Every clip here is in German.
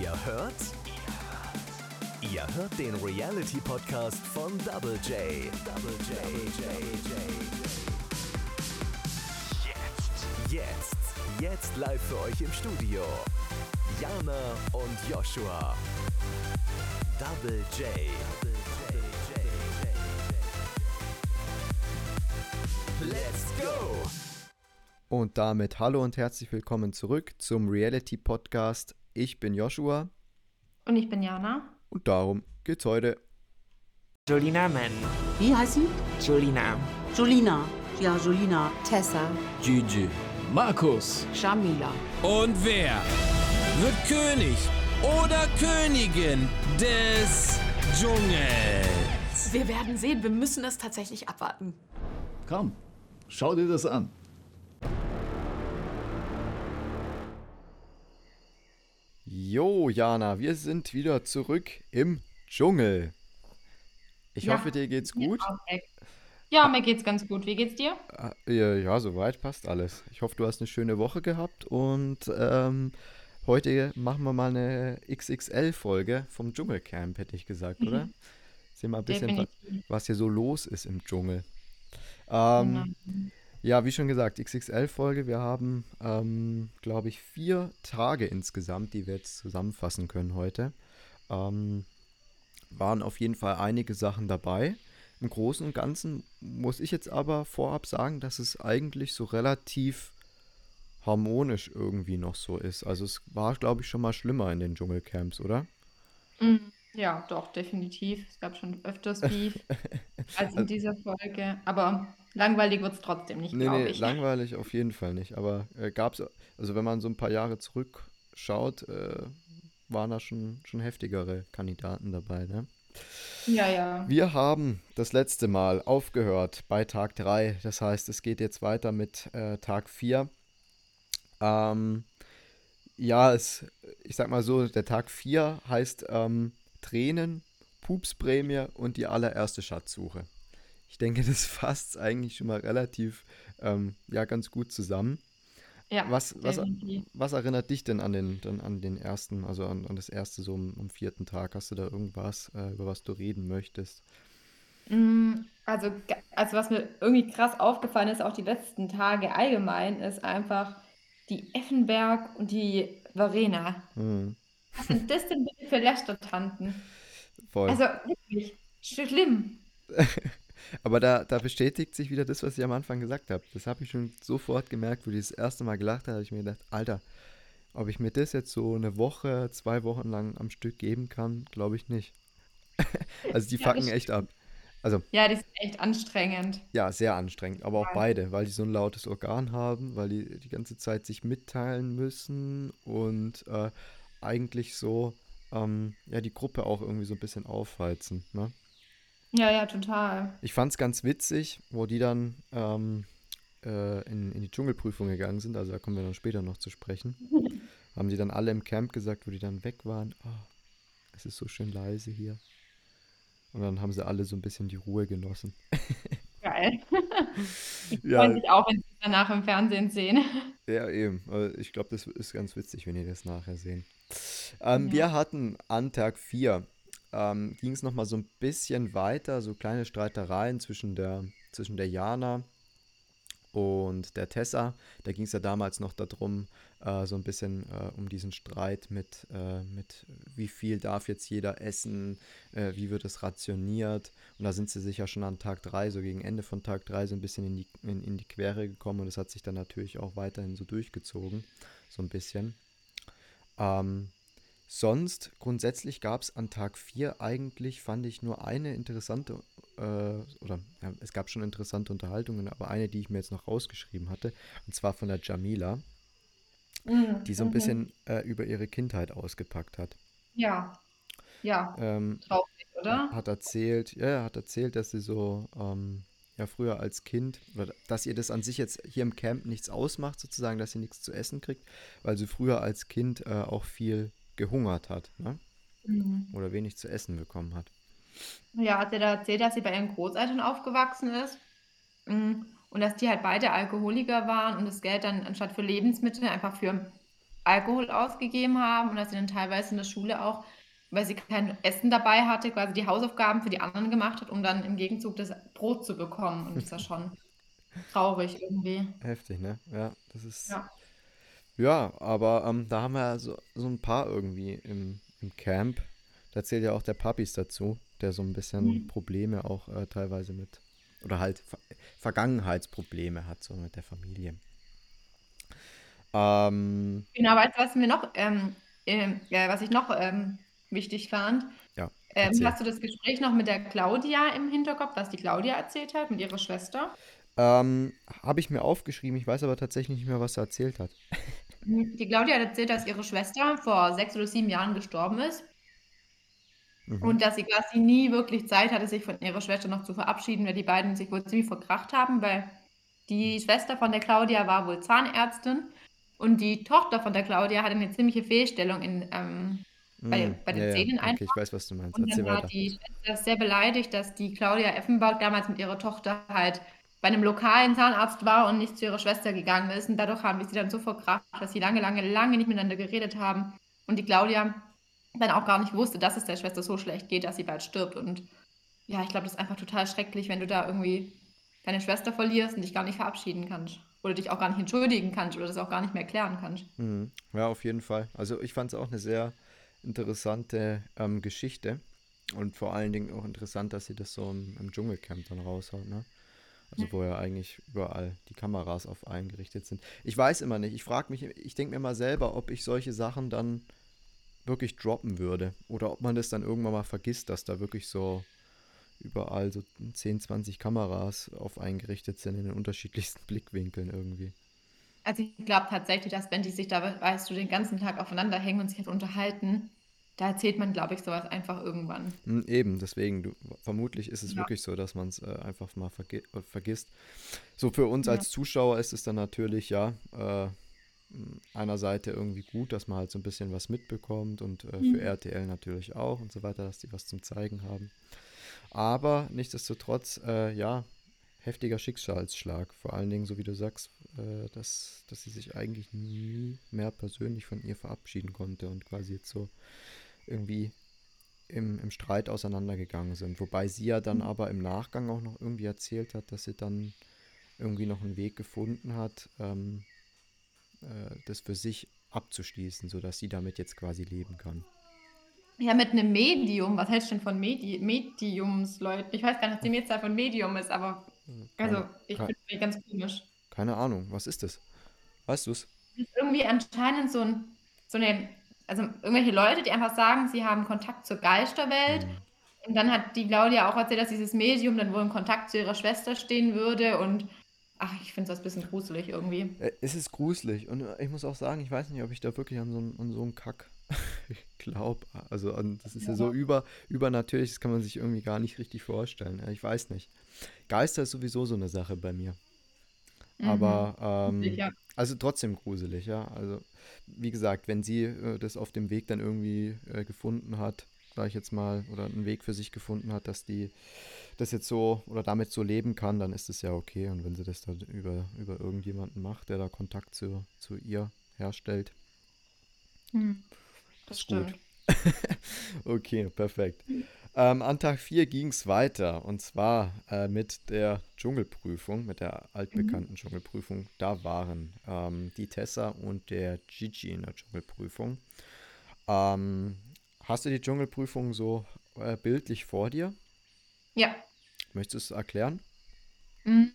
Ihr hört? Ihr hört den Reality Podcast von Double J. Double J. Jetzt. Jetzt. Jetzt live für euch im Studio. Jana und Joshua. Double J. Let's go! Und damit hallo und herzlich willkommen zurück zum Reality Podcast. Ich bin Joshua Und ich bin Jana. und darum geht's heute. Jolina Mann. Wie heißt sie? Jolina. Julina. Ja, Julina. Tessa. Gigi, Markus. Shamila. Und wer wird König oder Königin des Dschungels? Wir werden sehen, wir müssen es tatsächlich abwarten. Komm, schau dir das an. Jo, Jana, wir sind wieder zurück im Dschungel. Ich Ja. hoffe, dir geht's gut. Ja, mir geht's ganz gut. Wie geht's dir? Ah, Ja, ja, soweit passt alles. Ich hoffe, du hast eine schöne Woche gehabt und ähm, heute machen wir mal eine XXL-Folge vom Dschungelcamp, hätte ich gesagt, oder? Sehen wir ein bisschen, wa- Definitiv. was hier so los ist im Dschungel. Ähm, Ja, wie schon gesagt, XXL-Folge. Wir haben, ähm, glaube ich, vier Tage insgesamt, die wir jetzt zusammenfassen können heute. Ähm, waren auf jeden Fall einige Sachen dabei. Im Großen und Ganzen muss ich jetzt aber vorab sagen, dass es eigentlich so relativ harmonisch irgendwie noch so ist. Also es war, glaube ich, schon mal schlimmer in den Dschungelcamps, oder? Mhm. Ja, doch, definitiv. Es gab schon öfters Beef als in dieser Folge. Aber langweilig wird's trotzdem nicht, Nee, glaube nee, ich. langweilig auf jeden Fall nicht. Aber äh, gab's, also wenn man so ein paar Jahre zurückschaut, äh, waren da schon, schon heftigere Kandidaten dabei, ne? Ja, ja. Wir haben das letzte Mal aufgehört bei Tag 3. Das heißt, es geht jetzt weiter mit äh, Tag 4. Ähm, ja, es, ich sag mal so, der Tag 4 heißt ähm, Tränen, Pupsprämie und die allererste Schatzsuche. Ich denke, das fasst eigentlich schon mal relativ ähm, ja, ganz gut zusammen. Ja, Was, was, was erinnert dich denn an den, dann an den ersten, also an, an das erste so am, am vierten Tag? Hast du da irgendwas, äh, über was du reden möchtest? Mm, Also, also was mir irgendwie krass aufgefallen ist, auch die letzten Tage allgemein, ist einfach die Effenberg und die Verena. Hm, Was sind das denn bitte für Lästertanten? voll. Also wirklich schlimm. Aber da, da bestätigt sich wieder das, was ich am Anfang gesagt habe. Das habe ich schon sofort gemerkt, wo ich das erste Mal gelacht habe, habe ich mir gedacht, Alter, ob ich mir das jetzt so eine Woche, zwei Wochen lang am Stück geben kann, glaube ich nicht. also die Ja, fucken echt ab. Also Ja, die sind echt anstrengend. ja, sehr anstrengend, aber auch Ja. beide, weil die so ein lautes Organ haben, weil die die ganze Zeit sich mitteilen müssen und äh, eigentlich so ähm, ja die Gruppe auch irgendwie so ein bisschen aufheizen. Ne? Ja, ja, total. Ich fand es ganz witzig, wo die dann ähm, äh, in, in die Dschungelprüfung gegangen sind, also da kommen wir dann später noch zu sprechen. Haben die dann alle im Camp gesagt, wo die dann weg waren, oh, es ist so schön leise hier. Und dann haben sie alle so ein bisschen die Ruhe genossen. Geil. Die Ja. freuen sich auch, wenn sie danach im Fernsehen sehen. Ja, eben. Also Ich glaube, das ist ganz witzig, wenn ihr das nachher sehen. Ähm, Ja. Wir hatten an Tag 4, ähm, ging es nochmal so ein bisschen weiter, so kleine Streitereien zwischen der, zwischen der Jana und der Tessa. Da ging es ja damals noch darum, äh, so ein bisschen äh, um diesen Streit mit, äh, mit wie viel darf jetzt jeder essen, äh, wie wird es rationiert. Und da sind sie sich ja schon an Tag 3, so gegen Ende von Tag 3, so ein bisschen in die, in, in die Quere gekommen und das hat sich dann natürlich auch weiterhin so durchgezogen, so ein bisschen. Ähm, sonst, grundsätzlich gab es an Tag 4 eigentlich, fand ich, nur eine interessante, äh, oder ja, es gab schon interessante Unterhaltungen, aber eine, die ich mir jetzt noch rausgeschrieben hatte, und zwar von der Jamila, die so ein Mhm. bisschen äh, über ihre Kindheit ausgepackt hat. Ja. Ja, Ähm, traurig, oder? hat erzählt, ja, er hat erzählt, dass sie so ähm, ja früher als Kind, oder dass ihr das an sich jetzt hier im Camp nichts ausmacht, sozusagen, dass sie nichts zu essen kriegt, weil sie früher als Kind äh, auch viel gehungert hat, ne? Mhm. Oder wenig zu essen bekommen hat. Ja, hat sie da erzählt, dass sie bei ihren Großeltern aufgewachsen ist. Mm, Und dass die halt beide Alkoholiker waren und das Geld dann anstatt für Lebensmittel einfach für Alkohol ausgegeben haben und dass sie dann teilweise in der Schule auch, weil sie kein Essen dabei hatte, quasi die Hausaufgaben für die anderen gemacht hat, um dann im Gegenzug das Brot zu bekommen. Und das ist ja schon traurig irgendwie. Heftig, ne? Ja, das ist. Ja. Ja, aber ähm, da haben wir ja so, so ein paar irgendwie im, im Camp. Da zählt ja auch der Papis dazu, der so ein bisschen Mhm. Probleme auch äh, teilweise mit, oder halt Ver Vergangenheitsprobleme hat, so mit der Familie. Ähm, Genau, weißt du, was mir noch, ähm, ja, was ich noch ähm, wichtig fand? ja, Ähm, hast du das Gespräch noch mit der Claudia im Hinterkopf, was die Claudia erzählt hat, mit ihrer Schwester? Ähm, habe ich mir aufgeschrieben, ich weiß aber tatsächlich nicht mehr, was er erzählt hat. Die Claudia hat erzählt, dass ihre Schwester vor sechs oder sieben Jahren gestorben ist Mhm. und dass sie quasi nie wirklich Zeit hatte, sich von ihrer Schwester noch zu verabschieden, weil die beiden sich wohl ziemlich verkracht haben, weil die Schwester von der Claudia war wohl Zahnärztin und die Tochter von der Claudia hatte eine ziemliche Fehlstellung in, ähm, bei, Mm, bei den ja, ja, Zähnen okay, einfach. ich weiß, was du meinst. Und Erzähl dann war weiter. die Schwester sehr beleidigt, dass die Claudia Effenberg damals mit ihrer Tochter halt bei einem lokalen Zahnarzt war und nicht zu ihrer Schwester gegangen ist. Und dadurch haben die sie dann so verkracht, dass sie lange, lange, lange nicht miteinander geredet haben. Und die Claudia dann auch gar nicht wusste, dass es der Schwester so schlecht geht, dass sie bald stirbt. Und ja, ich glaube, das ist einfach total schrecklich, wenn du da irgendwie deine Schwester verlierst und dich gar nicht verabschieden kannst. Oder dich auch gar nicht entschuldigen kannst oder das auch gar nicht mehr klären kannst. Mhm. Ja, auf jeden Fall. Also ich fand es auch eine sehr interessante ähm, Geschichte und vor allen Dingen auch interessant, dass sie das so im, im Dschungelcamp dann raushaut, ne? Also wo ja eigentlich überall die Kameras auf einen gerichtet sind. Ich weiß immer nicht, ich frage mich, ich denke mir mal selber, ob ich solche Sachen dann wirklich droppen würde oder ob man das dann irgendwann mal vergisst, dass da wirklich so überall so 10, 20 Kameras auf einen gerichtet sind in den unterschiedlichsten Blickwinkeln irgendwie. Also ich glaube tatsächlich, dass wenn die sich da, weißt du, den ganzen Tag aufeinander hängen und sich halt unterhalten, da erzählt man, glaube ich, sowas einfach irgendwann. Mm, Eben, deswegen, du, vermutlich ist es Ja. wirklich so, dass man es äh, einfach mal vergi äh, vergisst. So für uns Ja. als Zuschauer ist es dann natürlich, ja, äh, einer Seite irgendwie gut, dass man halt so ein bisschen was mitbekommt und äh, Mhm. für RTL natürlich auch und so weiter, dass die was zum Zeigen haben. Aber nichtsdestotrotz, äh, ja, heftiger Schicksalsschlag. Vor allen Dingen, so wie du sagst, äh, dass, dass sie sich eigentlich nie mehr persönlich von ihr verabschieden konnte und quasi jetzt so irgendwie im, im Streit auseinandergegangen sind. Wobei sie ja dann aber im Nachgang auch noch irgendwie erzählt hat, dass sie dann irgendwie noch einen Weg gefunden hat, ähm, äh, das für sich abzuschließen, sodass sie damit jetzt quasi leben kann. Ja, mit einem Medium, was hältst du denn von Medi Mediumsleuten? Ich weiß gar nicht, was die Mehrzahl von Medium ist, aber also ich finde es ganz komisch. keine Ahnung, was ist das? Weißt du es? Irgendwie anscheinend so, ein, so eine, also irgendwelche Leute, die einfach sagen, sie haben Kontakt zur Geisterwelt. Hm. Und dann hat die Claudia auch erzählt, dass dieses Medium dann wohl in Kontakt zu ihrer Schwester stehen würde. Und ach, ich finde das ein bisschen gruselig irgendwie. Äh, Es ist gruselig und äh, ich muss auch sagen, ich weiß nicht, ob ich da wirklich an so, einen- an so einen Kack glaube. Also das ist ja so über, übernatürlich, das kann man sich irgendwie gar nicht richtig vorstellen. Ja, Ich weiß nicht. Geister ist sowieso so eine Sache bei mir. Aber ähm, Ja. also trotzdem gruselig, ja. Also wie gesagt, wenn sie äh, das auf dem Weg dann irgendwie äh, gefunden hat, sage ich jetzt mal, oder einen Weg für sich gefunden hat, dass die das jetzt so oder damit so leben kann, dann ist es ja okay. Und wenn sie das dann über, über irgendjemanden macht, der da Kontakt zu, zu ihr herstellt, Hm, das ist gut. stimmt. Okay, perfekt. Ähm, an Tag 4 ging es weiter und zwar äh, mit der Dschungelprüfung, mit der altbekannten Dschungelprüfung. Da waren ähm, die Tessa und der Gigi in der Dschungelprüfung. Ähm, hast du die Dschungelprüfung so äh, bildlich vor dir? Ja. Möchtest du es erklären? Mhm.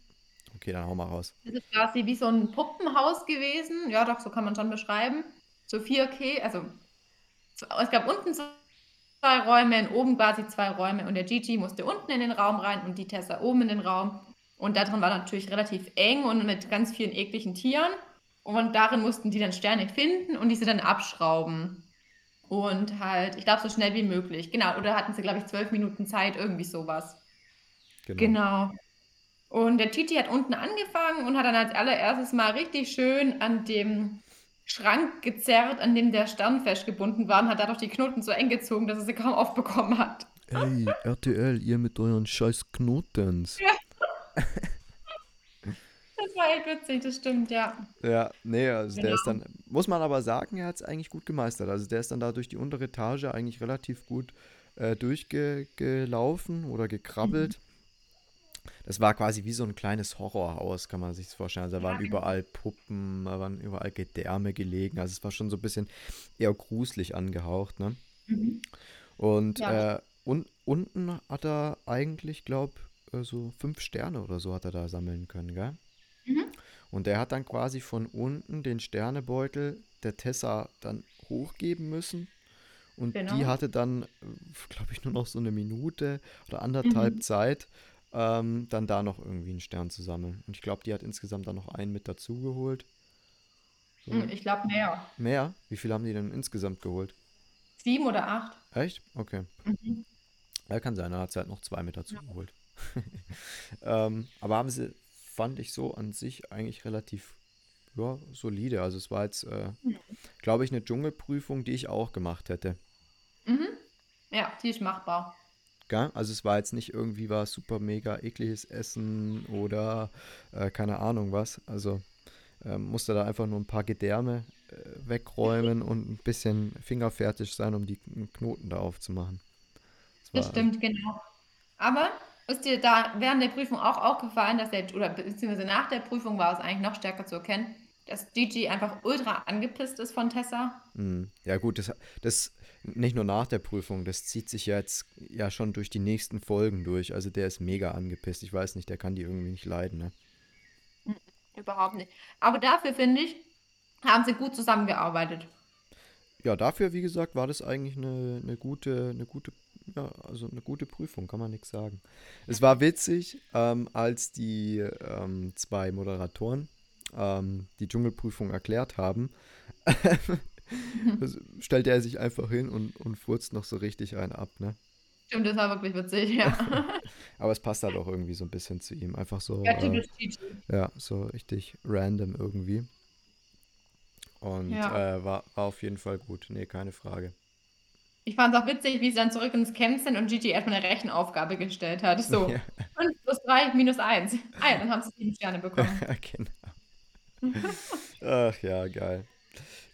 Okay, dann hau mal raus. Das ist quasi wie so ein Puppenhaus gewesen. Ja, doch, so kann man schon beschreiben. So 4K, also so- es gab unten zwei Räume und oben quasi zwei Räume und der Gigi musste unten in den Raum rein und die Tessa oben in den Raum. Und da drin war natürlich relativ eng und mit ganz vielen ekligen Tieren. Und darin mussten die dann Sterne finden und diese dann abschrauben. Und halt, ich glaube, so schnell wie möglich. Genau, oder hatten sie, glaube ich, zwölf Minuten Zeit, irgendwie sowas. Genau. Genau. Und der Titi hat unten angefangen und hat dann als allererstes mal richtig schön an dem Schrank gezerrt, an dem der Stern festgebunden war und hat dadurch die Knoten so eng gezogen, dass er sie kaum aufbekommen hat. Ey, RTL, ihr mit euren scheiß Knotens. Das war echt witzig, das stimmt, ja. Ja, nee, also der ist Genau. dann, muss man aber sagen, er hat es eigentlich gut gemeistert. Also der ist dann da durch die untere Etage eigentlich relativ gut äh, durchgelaufen oder gekrabbelt. Das war quasi wie so ein kleines Horrorhaus, kann man sich vorstellen. Also da waren überall Puppen, da waren überall Gedärme gelegen. Also es war schon so ein bisschen eher gruselig angehaucht, ne? Und Ja. äh, un unten hat er eigentlich, glaube äh, so fünf Sterne oder so hat er da sammeln können, gell? Und er hat dann quasi von unten den Sternebeutel der Tessa dann hochgeben müssen. Und die Genau. hatte dann, glaube ich, nur noch so eine Minute oder anderthalb Zeit, ähm, dann da noch irgendwie einen Stern zu sammeln. Und ich glaube, die hat insgesamt dann noch einen mit dazugeholt. So. Hm, Ich glaube mehr. Mehr? Wie viel haben die denn insgesamt geholt? Sieben oder acht. Echt? Okay. Ja, kann sein, dann hat sie halt noch zwei mit dazu geholt. ähm, aber haben sie, fand ich so an sich eigentlich relativ ja, solide. Also es war jetzt, äh, glaube ich, eine Dschungelprüfung, die ich auch gemacht hätte. Ja, die ist machbar. Gell? Also es war jetzt nicht irgendwie was super mega ekliges Essen oder äh, keine Ahnung was. Also ähm, musste da einfach nur ein paar Gedärme äh, wegräumen und ein bisschen fingerfertig sein, um die Knoten da aufzumachen. Das war- stimmt, genau. Aber ist dir da während der Prüfung auch aufgefallen, dass der, oder beziehungsweise nach der Prüfung war es eigentlich noch stärker zu erkennen, dass Gigi einfach ultra angepisst ist von Tessa? Mm, Ja gut, das, das nicht nur nach der Prüfung, das zieht sich ja jetzt ja schon durch die nächsten Folgen durch. Also der ist mega angepisst. Ich weiß nicht, der kann die irgendwie nicht leiden, ne? Überhaupt nicht. Aber dafür, finde ich, haben sie gut zusammengearbeitet. Ja, dafür, wie gesagt, war das eigentlich eine, eine gute, eine gute, ja, also eine gute Prüfung, kann man nichts sagen. Es war witzig, ähm, als die ähm, zwei Moderatoren ähm, die Dschungelprüfung erklärt haben, stellte er sich einfach hin und, und furzt noch so richtig einen ab, ne? Stimmt, das war wirklich witzig, ja. Aber es passt halt auch irgendwie so ein bisschen zu ihm. Einfach so. ja, äh. Ja, so richtig random irgendwie. Und Ja. äh, war, war auf jeden Fall gut. Nee, keine Frage. Ich fand es auch witzig, wie sie dann zurück ins Camp sind und Gigi erstmal eine Rechenaufgabe gestellt hat. So, Ja. 5 plus 3 minus 1. Ah ja, dann haben sie sieben Sterne bekommen. genau. Ach ja, geil.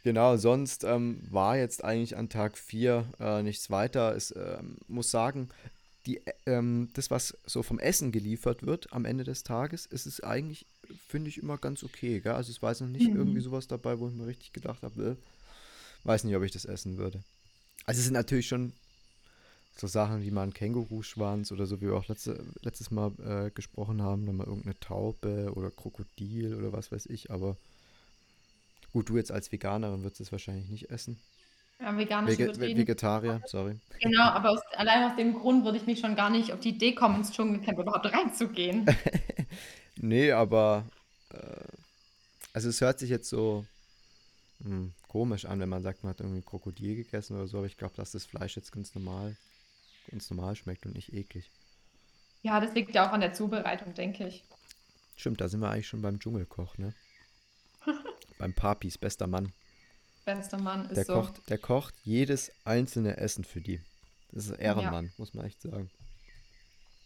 Genau, sonst ähm, war jetzt eigentlich an Tag 4 äh, nichts weiter. Es ähm, muss sagen, die, äh, ähm, das, was so vom Essen geliefert wird am Ende des Tages, ist es eigentlich, finde ich, immer ganz okay. Gell? Also es war jetzt noch nicht irgendwie sowas dabei, wo ich mir richtig gedacht habe, äh, weiß nicht, ob ich das essen würde. Also es sind natürlich schon so Sachen wie mal ein Känguruschwanz oder so, wie wir auch letzte, letztes Mal äh, gesprochen haben, dann mal irgendeine Taube oder Krokodil oder was weiß ich, aber gut, du jetzt als Veganerin würdest es wahrscheinlich nicht essen. Ja, veganisch Vege. Vegetarier, sorry. Genau, aber aus, allein aus dem Grund würde ich mich schon gar nicht auf die Idee kommen, ins Dschungelcamp überhaupt reinzugehen. Nee, aber äh, also es hört sich jetzt so hm, komisch an, wenn man sagt, man hat irgendwie Krokodil gegessen oder so, aber ich glaube, dass das Fleisch jetzt ganz normal, ganz normal schmeckt und nicht eklig. Ja, das liegt ja auch an der Zubereitung, denke ich. Stimmt, da sind wir eigentlich schon beim Dschungelkoch, ne? beim Papis, bester Mann. Bester Mann ist Der so. kocht, der kocht jedes einzelne Essen für die. Das ist Ehrenmann, muss man echt sagen.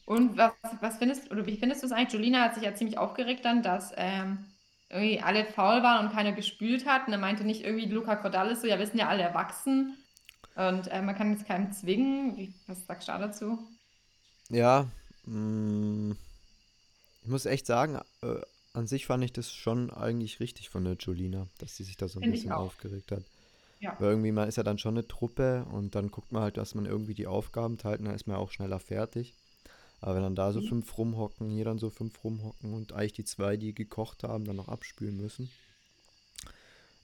Und was, was findest oder wie findest du es eigentlich? Julina hat sich ja ziemlich aufgeregt dann, dass ähm, irgendwie alle faul waren und keiner gespült hat. Und er meinte nicht irgendwie Luca Cordalis so, ja, wir sind ja alle erwachsen und äh, man kann jetzt keinem zwingen. Wie, was sagst du da dazu? Ja, mm, ich muss echt sagen, äh, an sich fand ich das schon eigentlich richtig von der Julina, dass sie sich da so ein Find bisschen aufgeregt hat. Ja. Weil irgendwie, man ist ja dann schon eine Truppe und dann guckt man halt, dass man irgendwie die Aufgaben teilt und dann ist man auch schneller fertig. Aber wenn dann da so Mhm. fünf rumhocken, hier dann so fünf rumhocken und eigentlich die zwei, die gekocht haben, dann noch abspülen müssen,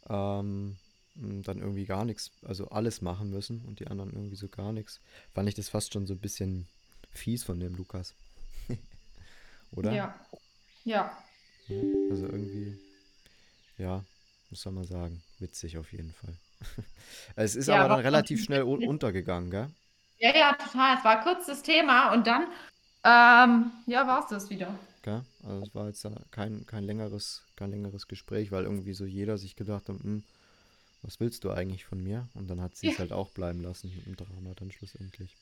ähm, dann irgendwie gar nichts, also alles machen müssen und die anderen irgendwie so gar nichts, fand ich das fast schon so ein bisschen fies von dem Lukas. Oder? Ja. Ja. Also irgendwie, ja, muss man mal sagen, witzig auf jeden Fall. es ist Ja, aber aber dann relativ schnell untergegangen, gell? Ja, ja, total. Es war kurz das Thema und dann, ähm, ja, war es das wieder. gell? Also es war jetzt kein, kein längeres, kein längeres Gespräch, weil irgendwie so jeder sich gedacht hat, hm, was willst du eigentlich von mir? Und dann hat sie es Ja. halt auch bleiben lassen im Drama dann schlussendlich.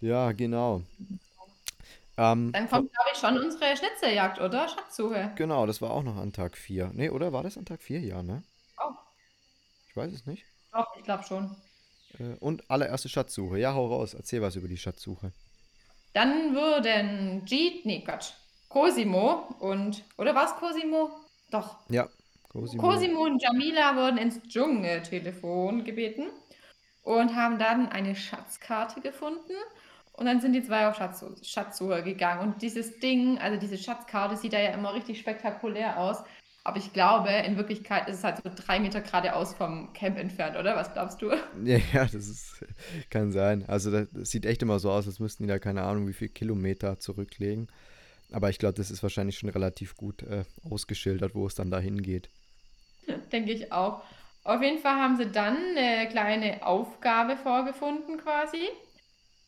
Ja, genau. Ähm, Dann kommt, glaube ich, schon unsere Schnitzeljagd, oder? Schatzsuche. Genau, das war auch noch an Tag 4. Nee, oder war das an Tag 4? Ja, ne? Oh. Ich weiß es nicht. Doch, ich glaube schon. Äh, und allererste Schatzsuche. Ja, hau raus. Erzähl was über die Schatzsuche. Dann würden Jeet, nee, Quatsch, Cosimo und, oder war es Cosimo? Doch. Ja, Cosimo. Cosimo und Jamila wurden ins Dschungeltelefon gebeten und haben dann eine Schatzkarte gefunden. Und dann sind die zwei auf Schatzsuche, Schatzsuche gegangen. Und dieses Ding, also diese Schatzkarte, sieht da ja immer richtig spektakulär aus. Aber ich glaube, in Wirklichkeit ist es halt so drei Meter geradeaus vom Camp entfernt, oder? Was glaubst du? Ja, ja, das ist, kann sein. Also das, das sieht echt immer so aus, als müssten die da keine Ahnung, wie viel Kilometer zurücklegen. Aber ich glaube, das ist wahrscheinlich schon relativ gut äh, ausgeschildert, wo es dann dahin geht. Denke ich auch. Auf jeden Fall haben sie dann eine kleine Aufgabe vorgefunden quasi.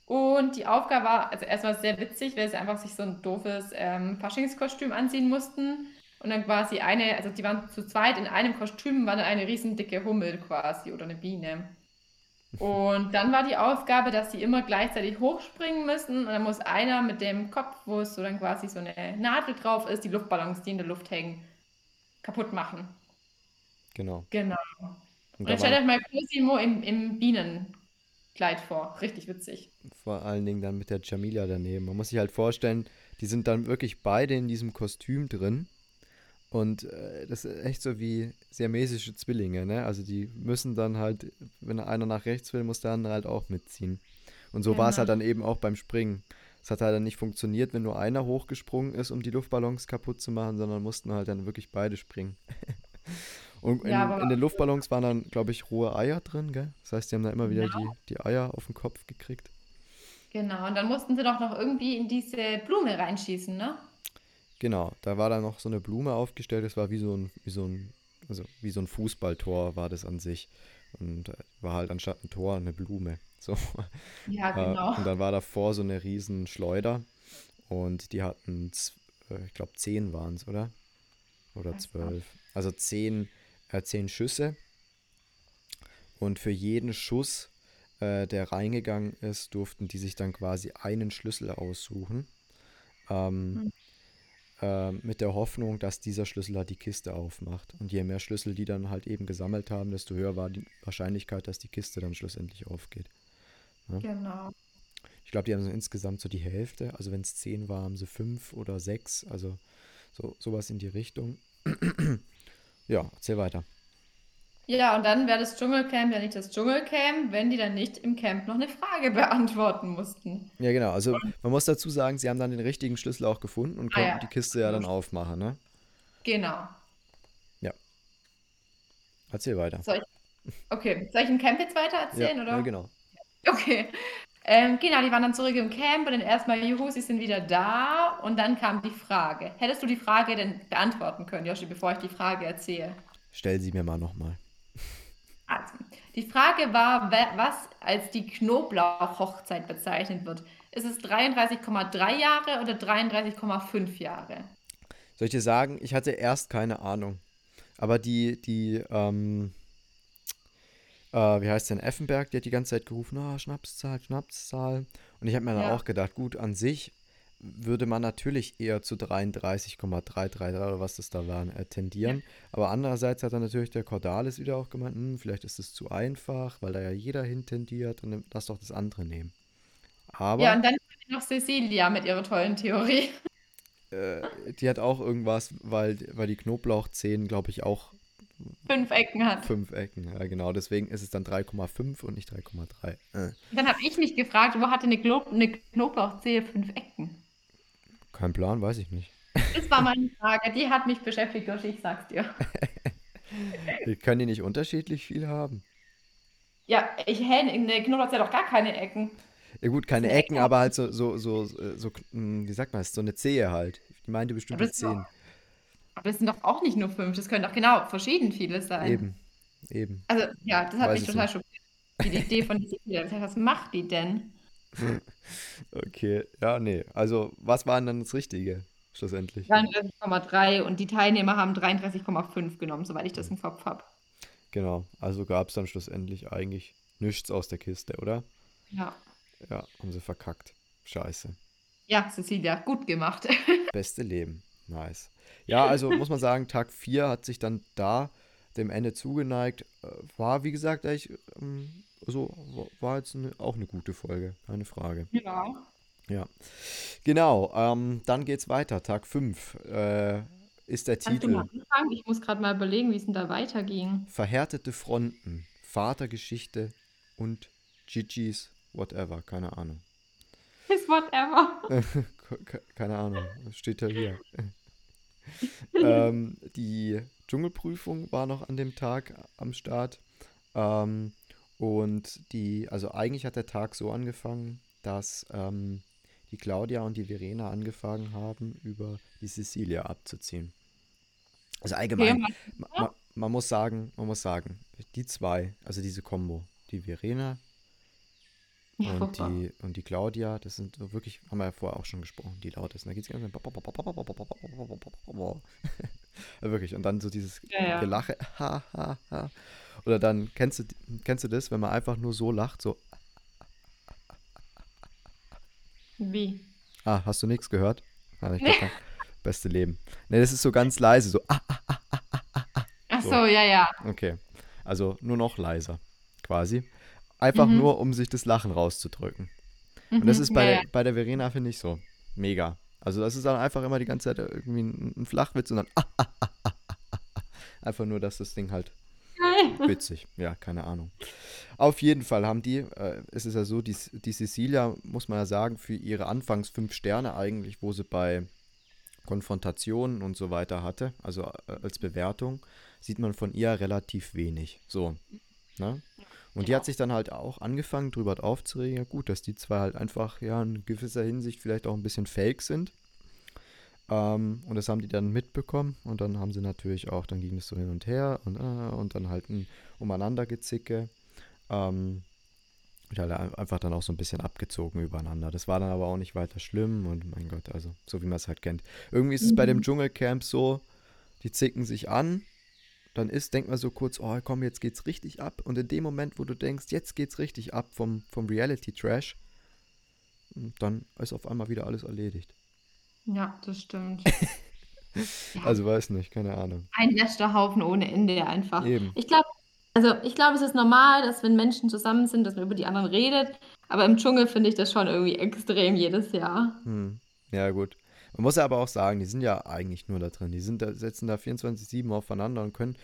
Und die Aufgabe war, also erstmal sehr witzig, weil sie einfach sich so ein doofes ähm, Faschingskostüm anziehen mussten. Und dann quasi eine, also die waren zu zweit in einem Kostüm, war dann eine riesen dicke Hummel quasi oder eine Biene. Und dann war die Aufgabe, dass sie immer gleichzeitig hochspringen müssen. Und dann muss einer mit dem Kopf, wo es so dann quasi so eine Nadel drauf ist, die Luftballons, die in der Luft hängen, kaputt machen. Genau. Genau. Und Und da jetzt stellt euch mal Cosimo im, im Bienenkleid vor. Richtig witzig. vor allen Dingen dann mit der Jamila daneben. Man muss sich halt vorstellen, die sind dann wirklich beide in diesem Kostüm drin. Und äh, das ist echt so wie siamesische Zwillinge, ne? Also die müssen dann halt, wenn einer nach rechts will, muss der andere halt auch mitziehen. Und so war es halt Genau. dann eben auch beim Springen. Es hat halt dann nicht funktioniert, wenn nur einer hochgesprungen ist, um die Luftballons kaputt zu machen, sondern mussten halt dann wirklich beide springen. Und in, Ja, in den Luftballons waren dann, glaube ich, rohe Eier drin, gell? Das heißt, die haben da immer wieder Genau. die, die Eier auf den Kopf gekriegt. Genau. Und dann mussten sie doch noch irgendwie in diese Blume reinschießen, ne? Genau, da war dann noch so eine Blume aufgestellt, das war wie so ein, wie so ein, also wie so ein Fußballtor war das an sich. Und äh, war halt anstatt ein Tor eine Blume. So. Ja, Äh, genau. und dann war davor so eine riesen Schleuder und die hatten, äh, ich glaube, zehn waren es, oder? Oder zwölf. Also zehn, äh, zehn Schüsse. Und für jeden Schuss, äh, der reingegangen ist, durften die sich dann quasi einen Schlüssel aussuchen. Ähm, äh, mit der Hoffnung, dass dieser Schlüssel halt die Kiste aufmacht. Und je mehr Schlüssel die dann halt eben gesammelt haben, desto höher war die Wahrscheinlichkeit, dass die Kiste dann schlussendlich aufgeht. Genau. Ich glaube, die haben so insgesamt so die Hälfte. Also wenn es zehn war, haben sie fünf oder sechs. Also so, sowas in die Richtung. Ja, erzähl weiter. Ja, und dann wäre das Dschungelcamp ja nicht das Dschungelcamp, wenn die dann nicht im Camp noch eine Frage beantworten mussten. Ja, genau. Also man muss dazu sagen, sie haben dann den richtigen Schlüssel auch gefunden und Ah, konnten ja. die Kiste ja dann aufmachen, ne? Genau. Erzähl weiter. Soll ich, okay, soll ich im Camp jetzt weiter erzählen, ja, oder? ja, genau. Okay. Ähm, genau, die waren dann zurück im Camp und dann erstmal, juhu, sie sind wieder da. Und dann kam die Frage. Hättest du die Frage denn beantworten können, Joshi, bevor ich die Frage erzähle? Stell sie mir mal nochmal. Also, die Frage war, was als die Knoblauch-Hochzeit bezeichnet wird. Ist es 33,3 Jahre oder 33,5 Jahre? Soll ich dir sagen, ich hatte erst keine Ahnung. Aber die, die, ähm, äh, wie heißt denn, Effenberg, die hat die ganze Zeit gerufen, ah, Schnapszahl, Schnapszahl. Und ich habe mir dann Ja. auch gedacht, gut, an sich würde man natürlich eher zu 33,333 oder was das da waren, äh, tendieren. Aber andererseits hat dann natürlich der Cordalis wieder auch gemeint, hm, vielleicht ist es zu einfach, weil da ja jeder hin tendiert und lass doch das andere nehmen. Aber Ja, und dann noch Cecilia mit ihrer tollen Theorie. äh, die hat auch irgendwas, weil, weil die Knoblauchzehen, glaube ich, auch Fünf Ecken hat. fünf Ecken. Ja, genau. Deswegen ist es dann 3,5 und nicht 3,3. Äh, Dann habe ich mich gefragt, wo hatte eine, Glo eine Knoblauchzehe fünf Ecken? kein Plan, weiß ich nicht. Das war meine Frage. Die hat mich beschäftigt, Joshi, ich sag's dir. Können die nicht unterschiedlich viel haben? Ja, ich hätte eine Knoblauchzehe hat doch gar keine Ecken. Ja gut, keine eine Ecken, Ecke. aber halt so, so, so, so, hm, wie sagt man das, so eine Zehe halt. Die meinte bestimmt Aber die das ist doch- Zehen. Aber das sind doch auch nicht nur fünf, das können doch genau verschieden viele sein. Eben, eben. Also, ja, das hat Weiß mich es total schockiert. Die Idee von Cecilia. Was macht die denn? Okay, ja, nee. Also, was war denn dann das Richtige, schlussendlich? 33,3 und die Teilnehmer haben 33,5 genommen, soweit ich das im Kopf habe. Genau, also gab es dann schlussendlich eigentlich nichts aus der Kiste, oder? Ja. Ja, haben sie verkackt. Scheiße. Ja, Cecilia, gut gemacht. Beste Leben. Nice. Ja, also muss man sagen, Tag 4 hat sich dann da dem Ende zugeneigt. Äh, War, wie gesagt, eigentlich, ähm, so, wa- war jetzt eine, auch eine gute Folge, keine Frage. Ja. Ja. Genau, ähm, dann geht's weiter. Tag 5 äh, ist der Kannst du mal Titel anfangen? Ich muss gerade mal überlegen, wie es denn da weiterging. Verhärtete Fronten, Vatergeschichte und Gigi's whatever, keine Ahnung. Is whatever. Ke- ke- Keine Ahnung, steht ja hier. ähm, die Dschungelprüfung war noch an dem Tag am Start. Ähm, und die, also eigentlich hat der Tag so angefangen, dass ähm, die Claudia und die Verena angefangen haben, über die Cecilia abzuziehen. Also allgemein, Okay, ma, ma, man muss sagen, man muss sagen, die zwei, also diese Kombo, die Verena Ja, und furchtbar. die, und die Claudia, das sind so wirklich, haben wir ja vorher auch schon gesprochen, die laut ist. Da geht es ganz Wirklich. Und dann so dieses Ja, ja. Gelache. Ha, ha, ha. Oder dann, kennst du, kennst du das, wenn man einfach nur so lacht, so, Wie? ah, hast du nichts gehört? Ah, ich glaub, beste Leben. Ne, das ist so ganz leise, so, ah, Ach So. so, ja, ja. okay. Also nur noch leiser, quasi. Einfach Mhm. nur, um sich das Lachen rauszudrücken. Und das Mhm, ist bei, ja, der, bei der Verena, finde ich, so. Mega. Also das ist dann einfach immer die ganze Zeit irgendwie ein, ein Flachwitz und dann einfach nur, dass das Ding halt witzig. Ja, keine Ahnung. Auf jeden Fall haben die, äh, es ist ja so, die, die Cecilia, muss man ja sagen, für ihre anfangs fünf Sterne eigentlich, wo sie bei Konfrontationen und so weiter hatte, also äh, als Bewertung, sieht man von ihr relativ wenig. So. Ne? Und die hat sich dann halt auch angefangen, drüber aufzuregen. Ja, gut, dass die zwei halt einfach ja in gewisser Hinsicht vielleicht auch ein bisschen fake sind. Ähm, und das haben die dann mitbekommen. Und dann haben sie natürlich auch, dann ging es so hin und her und, äh, und dann halt ein Umeinandergezicke. Ähm, und halt ein- einfach dann auch so ein bisschen abgezogen übereinander. Das war dann aber auch nicht weiter schlimm und mein Gott, also so wie man es halt kennt. Irgendwie ist es bei dem Dschungelcamp so, die zicken sich an, dann ist, denkt man so kurz, oh komm, jetzt geht's richtig ab. Und in dem Moment, wo du denkst, jetzt geht's richtig ab vom, vom Reality-Trash, dann ist auf einmal wieder alles erledigt. Ja, das stimmt. Also weiß nicht, keine Ahnung. Ein Lästerhaufen ohne Ende einfach. Eben. Ich glaube, also ich glaube, es ist normal, dass wenn Menschen zusammen sind, dass man über die anderen redet. Aber im Dschungel finde ich das schon irgendwie extrem jedes Jahr. Hm. Ja, gut. Man muss ja aber auch sagen, die sind ja eigentlich nur da drin. Die sind da, setzen da 24-7 aufeinander und können,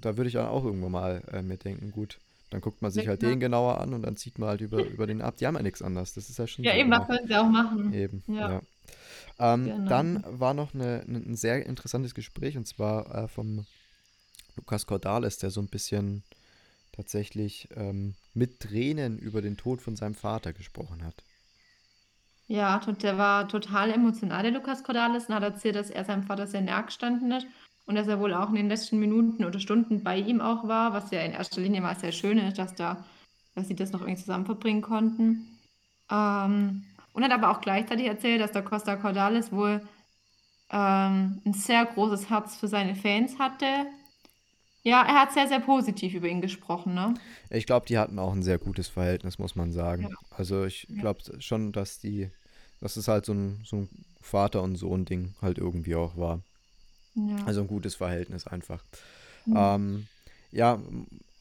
da würde ich dann auch irgendwann mal äh, mir denken, gut, dann guckt man sich Ja, halt klar. den genauer an und dann zieht man halt über, über den ab. Die haben ja nichts anderes. Das ist ja schon Ja, so eben, das können sie auch machen. Eben, ja. Ja. Ähm, Genau. Dann war noch eine, eine, ein sehr interessantes Gespräch und zwar äh, vom Lukas Cordalis, der so ein bisschen tatsächlich ähm, mit Tränen über den Tod von seinem Vater gesprochen hat. Ja, tot- der war total emotional, der Lukas Cordalis, und hat erzählt, dass er seinem Vater sehr nahe gestanden ist und dass er wohl auch in den letzten Minuten oder Stunden bei ihm auch war, was ja in erster Linie mal sehr schön ist, dass, da, dass sie das noch irgendwie zusammen verbringen konnten. Ähm, und hat aber auch gleichzeitig erzählt, dass der Costa Cordalis wohl ähm, ein sehr großes Herz für seine Fans hatte. Ja, er hat sehr, sehr positiv über ihn gesprochen, ne? Ich glaube, die hatten auch ein sehr gutes Verhältnis, muss man sagen. Ja. Also ich glaube schon, dass die, dass es halt so ein, so ein Vater- und Sohn-Ding halt irgendwie auch war. Ja. Also ein gutes Verhältnis einfach. Mhm. Ähm, ja,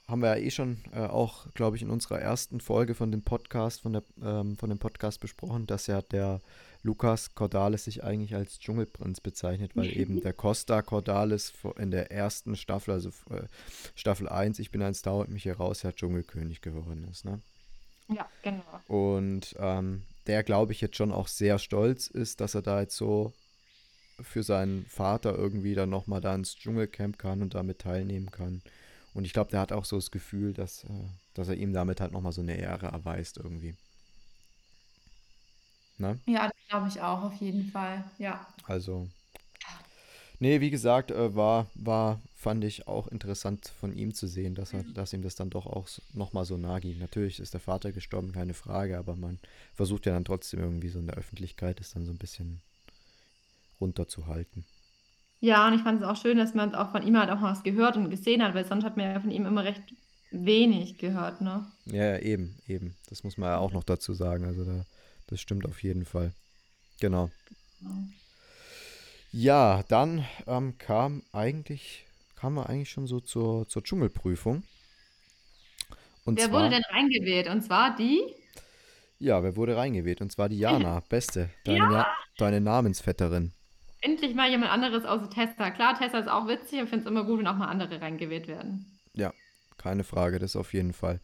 haben wir ja eh schon äh, auch, glaube ich, in unserer ersten Folge von dem Podcast, von, der, ähm, von dem Podcast besprochen, dass ja der Lukas Cordalis sich eigentlich als Dschungelprinz bezeichnet, weil eben der Costa Cordalis in der ersten Staffel, also äh, Staffel 1, ich bin ein Star und mich hier raus, ja Dschungelkönig geworden ist. Ne? ja, genau. Und ähm, der, glaube ich, jetzt schon auch sehr stolz ist, dass er da jetzt so für seinen Vater irgendwie dann nochmal da ins Dschungelcamp kann und damit teilnehmen kann. Und ich glaube, der hat auch so das Gefühl, dass, äh, dass er ihm damit halt nochmal so eine Ehre erweist irgendwie. Ne? Ja, das glaube ich auch, auf jeden Fall. Ja. Also. Nee, wie gesagt, äh, war, war, fand ich auch interessant von ihm zu sehen, dass, er, dass ihm das dann doch auch nochmal so nah ging. Natürlich ist der Vater gestorben, keine Frage, aber man versucht ja dann trotzdem irgendwie so in der Öffentlichkeit es dann so ein bisschen runterzuhalten. Ja, und ich fand es auch schön, dass man auch von ihm halt auch mal was gehört und gesehen hat, weil sonst hat man ja von ihm immer recht wenig gehört, ne? Ja, ja, eben, eben. Das muss man ja auch noch dazu sagen. Also da, das stimmt auf jeden Fall. Genau. Ja, dann ähm, kam eigentlich, kamen wir eigentlich schon so zur, zur Dschungelprüfung. Und Wer zwar, wurde denn reingewählt? Und zwar die? ja, wer wurde reingewählt? Und zwar die Jana, Beste, deine, ja. deine Namensvetterin. Endlich mal jemand anderes außer Tessa. Klar, Tessa ist auch witzig, ich finde es immer gut, wenn auch mal andere reingewählt werden. Ja, keine Frage, das auf jeden Fall.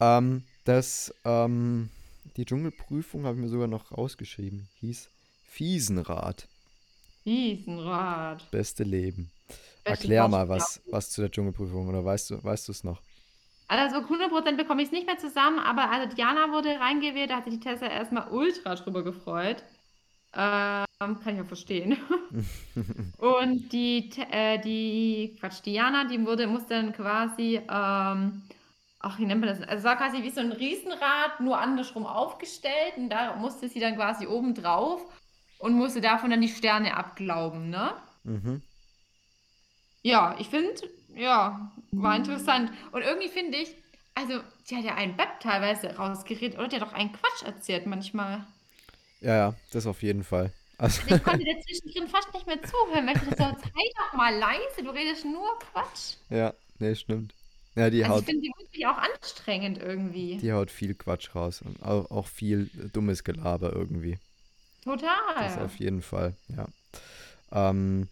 Ähm, das, ähm, die Dschungelprüfung habe ich mir sogar noch rausgeschrieben. Hieß Fiesenrad. Riesenrad. Beste Leben. Beste Erklär mal was, was zu der Dschungelprüfung oder weißt du, weißt du es noch? Also 100% bekomme ich es nicht mehr zusammen, aber also Diana wurde reingewählt, da hat sich die Tessa erstmal ultra drüber gefreut. Ähm, kann ich auch verstehen. Und die, äh, die, Quatsch, Diana, die wurde, musste dann quasi, ähm, ach, wie nennt man das? Also es war quasi wie so ein Riesenrad, nur andersrum aufgestellt und da musste sie dann quasi oben drauf und musste davon dann die Sterne abglauben, ne? Mhm. Ja, ich finde, ja, war interessant. Und irgendwie finde ich, also, die hat ja einen Beb teilweise rausgeredet, oder? Die hat doch einen Quatsch erzählt manchmal. Ja, ja, das auf jeden Fall. Also, Ich konnte dazwischen drin fast nicht mehr zuhören, weil ich dachte, so, sei doch mal leise, du redest nur Quatsch. ja, nee, stimmt. Ja, die Also, ich haut, finde die wirklich auch anstrengend irgendwie. die haut viel Quatsch raus und auch, auch viel dummes Gelaber irgendwie. Das Total. auf jeden Fall, ja. Ähm,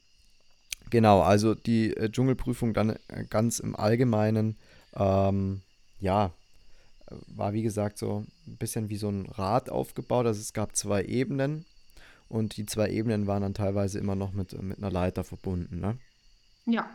genau, also die äh, Dschungelprüfung dann äh, ganz im Allgemeinen, ähm, ja, äh, war wie gesagt so ein bisschen wie so ein Rad aufgebaut. Also es gab zwei Ebenen und die zwei Ebenen waren dann teilweise immer noch mit, mit einer Leiter verbunden, ne? Ja.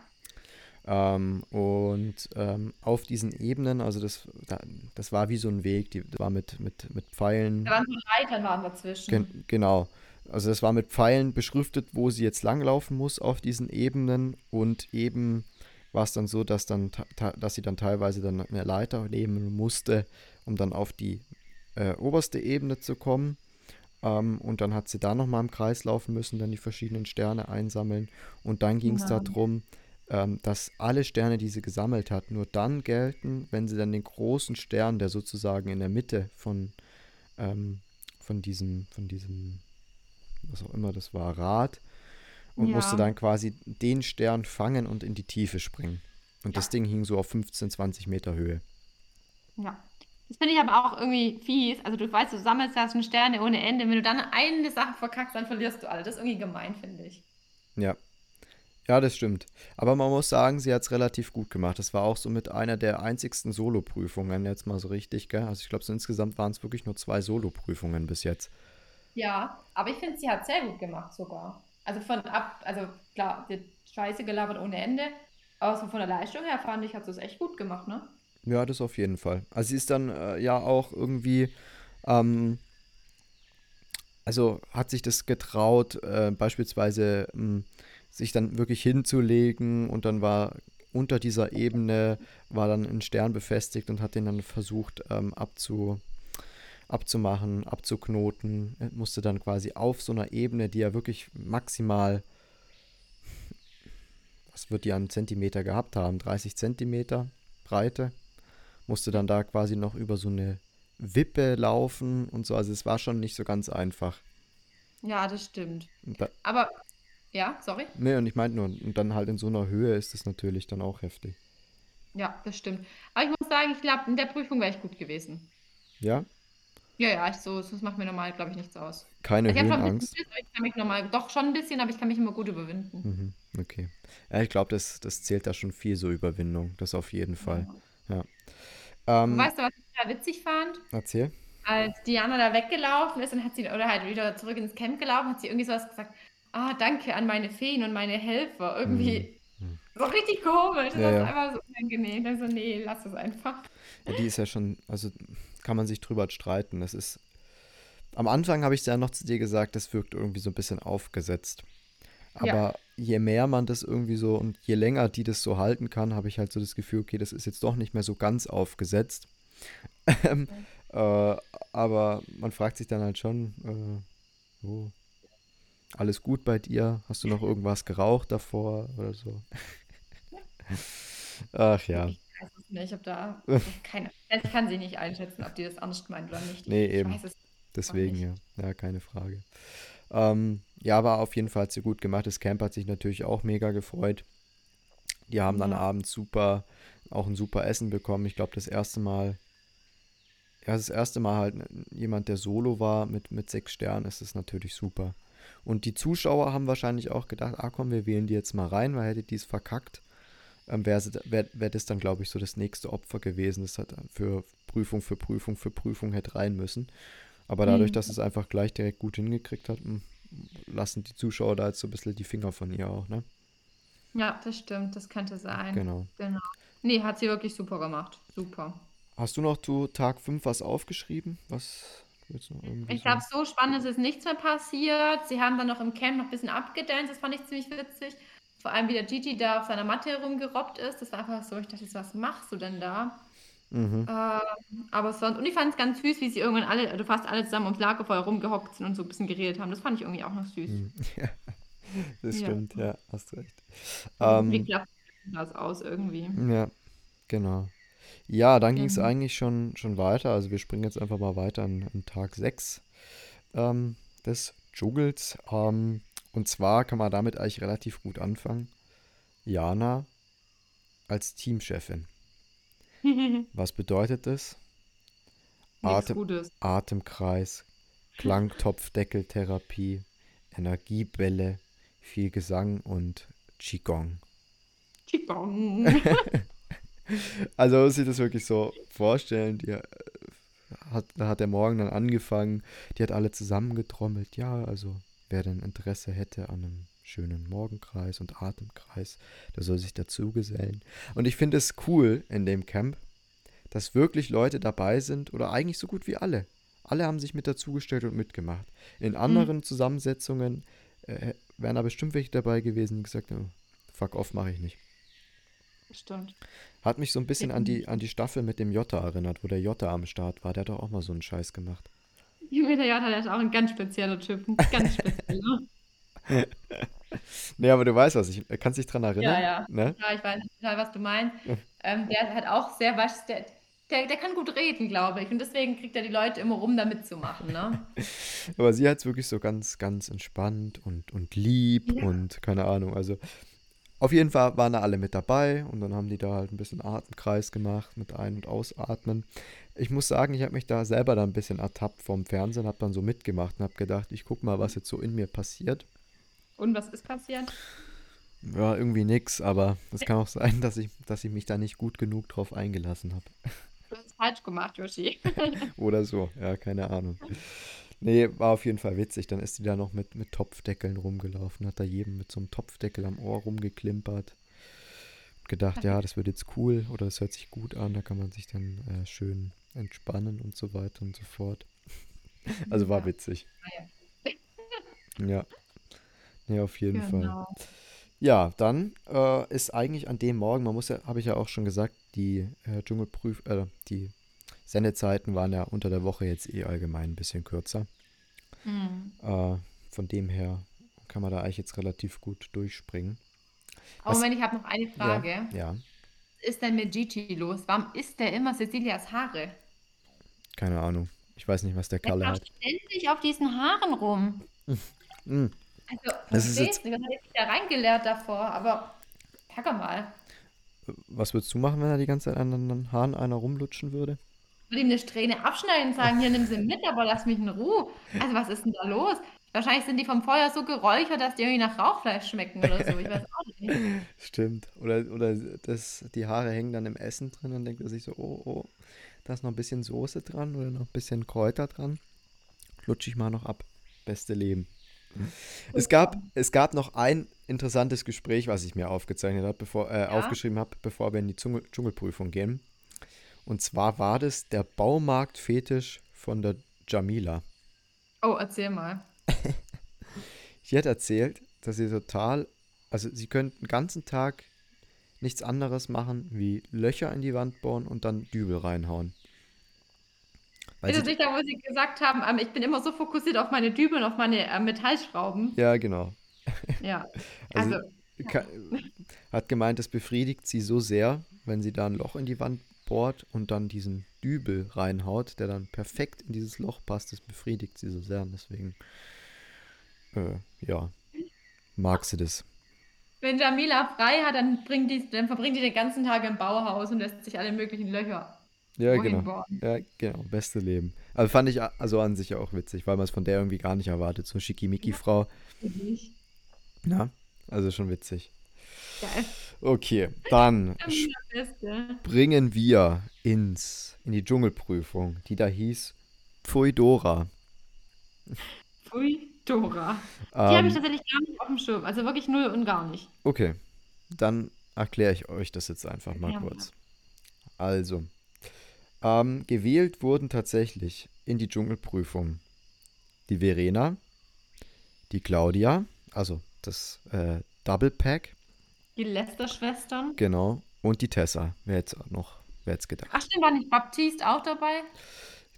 Ähm, und ähm, auf diesen Ebenen, also das, da, das war wie so ein Weg, die das war mit, mit, mit Pfeilen. Da waren so Leitern waren dazwischen. Gen genau. Also das war mit Pfeilen beschriftet, wo sie jetzt langlaufen muss auf diesen Ebenen und eben war es dann so, dass dann dass sie dann teilweise dann eine Leiter nehmen musste, um dann auf die äh, oberste Ebene zu kommen. Ähm, und dann hat sie da nochmal im Kreis laufen müssen, dann die verschiedenen Sterne einsammeln. Und dann ging es Ja. darum, ähm, dass alle Sterne, die sie gesammelt hat, nur dann gelten, wenn sie dann den großen Stern, der sozusagen in der Mitte von, ähm, von diesem, von diesem, was auch immer das war, Rad, und Ja. musste dann quasi den Stern fangen und in die Tiefe springen. Und das Ja. Ding hing so auf 15, 20 Meter Höhe. Ja. Das finde ich aber auch irgendwie fies. Also du weißt, du sammelst da schon Sterne ohne Ende. Wenn du dann eine Sache verkackst, dann verlierst du alle. Das ist irgendwie gemein, finde ich. Ja. Ja, das stimmt. Aber man muss sagen, sie hat es relativ gut gemacht. Das war auch so mit einer der einzigsten Solo-Prüfungen jetzt mal so richtig, gell? Also ich glaube, so insgesamt waren es wirklich nur zwei Solo-Prüfungen bis jetzt. Ja, aber ich finde, sie hat sehr gut gemacht sogar. Also von ab, also klar, die Scheiße gelabert ohne Ende. Aber so von der Leistung her fand ich, hat sie es echt gut gemacht, ne? Ja, das auf jeden Fall. Also sie ist dann äh, ja auch irgendwie, ähm, also hat sich das getraut, äh, beispielsweise ähm, sich dann wirklich hinzulegen und dann war unter dieser Ebene war dann ein Stern befestigt und hat den dann versucht ähm, abzu, abzumachen, abzuknoten. Er musste dann quasi auf so einer Ebene, die ja wirklich maximal, was wird die an Zentimeter gehabt haben? 30 Zentimeter Breite musste dann da quasi noch über so eine Wippe laufen und so. Also es war schon nicht so ganz einfach. Ja, das stimmt. Da, Aber, ja, sorry. nee, und ich meinte nur, und dann halt in so einer Höhe ist es natürlich dann auch heftig. Ja, das stimmt. Aber ich muss sagen, ich glaube, in der Prüfung wäre ich gut gewesen. Ja? Ja, ja, ich so, das macht mir normal, glaube ich, nichts aus. Keine Also ich habe schon ein Höhenangst. bisschen Schiss, aber ich kann mich normal, doch schon ein bisschen, aber ich kann mich immer gut überwinden. Mhm, okay. Ja, ich glaube, das, das zählt da schon viel so Überwindung. Das auf jeden Fall. Ja. Und Ähm, weißt du, was ich da witzig fand? erzähl. Als Diana da weggelaufen ist und hat sie, oder halt wieder zurück ins Camp gelaufen, hat sie irgendwie sowas gesagt, ah, danke an meine Feen und meine Helfer. Irgendwie so richtig komisch. Das Ja, ist ja. einfach so unangenehm. Dann so, nee, lass es einfach. Ja, die ist ja schon, also kann man sich drüber streiten. Das ist. Am Anfang habe ich ja noch zu dir gesagt, das wirkt irgendwie so ein bisschen aufgesetzt. Aber je mehr man das irgendwie so und je länger die das so halten kann, habe ich halt so das Gefühl, okay, das ist jetzt doch nicht mehr so ganz aufgesetzt. Äh, aber man fragt sich dann halt schon, äh, oh, alles gut bei dir? Hast du noch irgendwas geraucht davor oder so? Ach ja, Ich weiß es nicht, ich habe da keine, ich kann sie nicht einschätzen, ob die das ernst meint oder nicht. Nee, ich eben. deswegen ja. Ja, keine Frage. Ähm, ja, war auf jeden Fall sie gut gemacht. Das Camp hat sich natürlich auch mega gefreut. Die haben dann Ja. abends super, auch ein super Essen bekommen. Ich glaube, das erste Mal, ja, das erste Mal halt jemand, der solo war mit, mit sechs Sternen, ist es natürlich super. Und die Zuschauer haben wahrscheinlich auch gedacht, ah komm, wir wählen die jetzt mal rein, weil hätte die es verkackt, ähm, wäre wär, wär das dann, glaube ich, so das nächste Opfer gewesen. Das hat für Prüfung, für Prüfung, für Prüfung hätte rein müssen. Aber dadurch, Mhm. dass es einfach gleich direkt gut hingekriegt hat, m, lassen die Zuschauer da jetzt so ein bisschen die Finger von ihr auch, ne? Ja, das stimmt, das könnte sein. Genau. Genau. Nee, hat sie wirklich super gemacht. Super. Hast du noch zu Tag 5 was aufgeschrieben? Was du noch irgendwie Ich glaube, so spannend ist es nichts mehr passiert. Sie haben dann noch im Camp noch ein bisschen abgedanced. Das fand ich ziemlich witzig. Vor allem, wie der Gigi da auf seiner Matte herumgerobbt ist. Das war einfach so, ich dachte, was machst du denn da? Mhm. Ähm, aber sonst, und ich fand es ganz süß, wie sie irgendwann alle, also fast alle zusammen ums Lagerfeuer rumgehockt sind und so ein bisschen geredet haben. Das fand ich irgendwie auch noch süß. Mhm. Ja, das Ja. stimmt, ja, hast recht. Wie Ähm, klappt das aus irgendwie? ja, genau. Ja, dann ging es Mhm. eigentlich schon, schon weiter. Also wir springen jetzt einfach mal weiter an, an Tag 6 ähm, des Juggles. Ähm, und zwar kann man damit eigentlich relativ gut anfangen. Jana als Teamchefin. Was bedeutet das? Atem. Atemkreis, Klangtopfdeckeltherapie, Energiebälle, viel Gesang und Qigong. Qigong. Also man muss sich das wirklich so vorstellen. Die äh, hat, da hat der Morgen dann angefangen, die hat alle zusammengetrommelt. Ja, also wer denn Interesse hätte an einem schönen Morgenkreis und Atemkreis, der soll sich dazu gesellen. Und ich finde es cool in dem Camp, dass wirklich Leute dabei sind oder eigentlich so gut wie alle. Alle haben sich mit dazugestellt und mitgemacht. In anderen Zusammensetzungen äh, wären da bestimmt welche dabei gewesen, die gesagt haben, fuck off, mache ich nicht. Stimmt. Hat mich so ein bisschen an die, an die Staffel mit dem Jota erinnert, wo der Jota am Start war. Der hat doch auch mal so einen Scheiß gemacht. Junge, der Jota, der ist auch ein ganz spezieller Typ. Ein Ganz spezieller. Nee, aber du weißt was, ich kannst dich dran erinnern. Ja, ja. Ne? Ja, ich weiß total, was du meinst. Ähm, der hat auch sehr, was, der, der, der kann gut reden, glaube ich. Und deswegen kriegt er die Leute immer rum, da mitzumachen, ne? Aber sie hat es wirklich so ganz, ganz entspannt und, und lieb Ja. und keine Ahnung. Also auf jeden Fall waren da alle mit dabei und dann haben die da halt ein bisschen Atemkreis gemacht mit Ein- und Ausatmen. Ich muss sagen, ich habe mich da selber dann ein bisschen ertappt vom Fernsehen, habe dann so mitgemacht und habe gedacht, ich guck mal, was jetzt so in mir passiert. Und was ist passiert? Ja, irgendwie nix, aber es kann auch sein, dass ich, dass ich mich da nicht gut genug drauf eingelassen habe. Du hast es falsch gemacht, Yoshi. Oder so, ja, keine Ahnung. Nee, war auf jeden Fall witzig. Dann ist die da noch mit, mit Topfdeckeln rumgelaufen, hat da jedem mit so einem Topfdeckel am Ohr rumgeklimpert. Gedacht, ja, das wird jetzt cool oder das hört sich gut an, da kann man sich dann äh, schön entspannen und so weiter und so fort. Also war witzig. Ja. Nee, auf jeden Fall. Genau. Ja, dann äh, ist eigentlich an dem Morgen, man muss ja, habe ich ja auch schon gesagt, die äh, Dschungelprüf, äh, die Sendezeiten waren ja unter der Woche jetzt eh allgemein ein bisschen kürzer. Hm. Äh, von dem her kann man da eigentlich jetzt relativ gut durchspringen. Aber Moment, ich habe noch eine Frage. Ja, ja, Was ist denn mit Gigi los? Warum isst der immer Cecilias Haare? keine Ahnung. Ich weiß nicht, was der Kalle hat. ständig auf diesen Haaren rum. Mm, Also, Das ist du, was hat er da reingeleert davor? Aber, sag mal, was würdest du machen, wenn er die ganze Zeit an den Haaren einer rumlutschen würde? Ich würde ihm eine Strähne abschneiden und sagen, hier, nimm sie mit, aber lass mich in Ruhe. Also, was ist denn da los? Wahrscheinlich sind die vom Feuer so geräuchert, dass die irgendwie nach Rauchfleisch schmecken oder so. Ich weiß auch nicht. Stimmt. Oder, oder das, die Haare hängen dann im Essen drin und denkt er sich so, oh, oh, da ist noch ein bisschen Soße dran oder noch ein bisschen Kräuter dran. Lutsch ich mal noch ab. Beste Leben. Es gab, es gab noch ein interessantes Gespräch, was ich mir aufgezeichnet habe, bevor, äh, aufgeschrieben habe, bevor wir in die Dschungel Dschungelprüfung gehen. Und zwar war das der Baumarktfetisch von der Jamila. Oh, erzähl mal. Sie hat erzählt, dass sie total, also sie könnte den ganzen Tag nichts anderes machen, wie Löcher in die Wand bohren und dann Dübel reinhauen. Weil sie, da, wo sie gesagt haben, ähm, ich bin immer so fokussiert auf meine Dübel und auf meine äh, Metallschrauben? ja, genau. Ja. Also, Also, ka- hat gemeint, es befriedigt sie so sehr, wenn sie da ein Loch in die Wand bohrt und dann diesen Dübel reinhaut, der dann perfekt in dieses Loch passt. Das befriedigt sie so sehr. Und deswegen äh, ja, mag sie das. Wenn Jamila frei hat, dann, bringt die, dann verbringt die den ganzen Tag im Bauhaus und lässt sich alle möglichen Löcher Ja, genau. Ja, genau. Beste Leben. Also fand ich also an sich auch witzig, weil man es von der irgendwie gar nicht erwartet. So eine Schickimicki-Frau. Ja, also schon witzig. Geil. Okay, dann springen wir ins, in die Dschungelprüfung, die da hieß Pfuidora. Pfui, Dora. Die habe ich Ähm, tatsächlich gar nicht auf dem Schirm. Also wirklich null und gar nicht. okay, dann erkläre ich euch das jetzt einfach mal Ja, kurz. Also, ähm, gewählt wurden tatsächlich in die Dschungelprüfung die Verena, die Claudia, also das äh, Double Pack, Die Lester-Schwestern. genau, und die Tessa. Wer jetzt noch, wer jetzt gedacht? Ach stimmt, war nicht Baptiste auch dabei?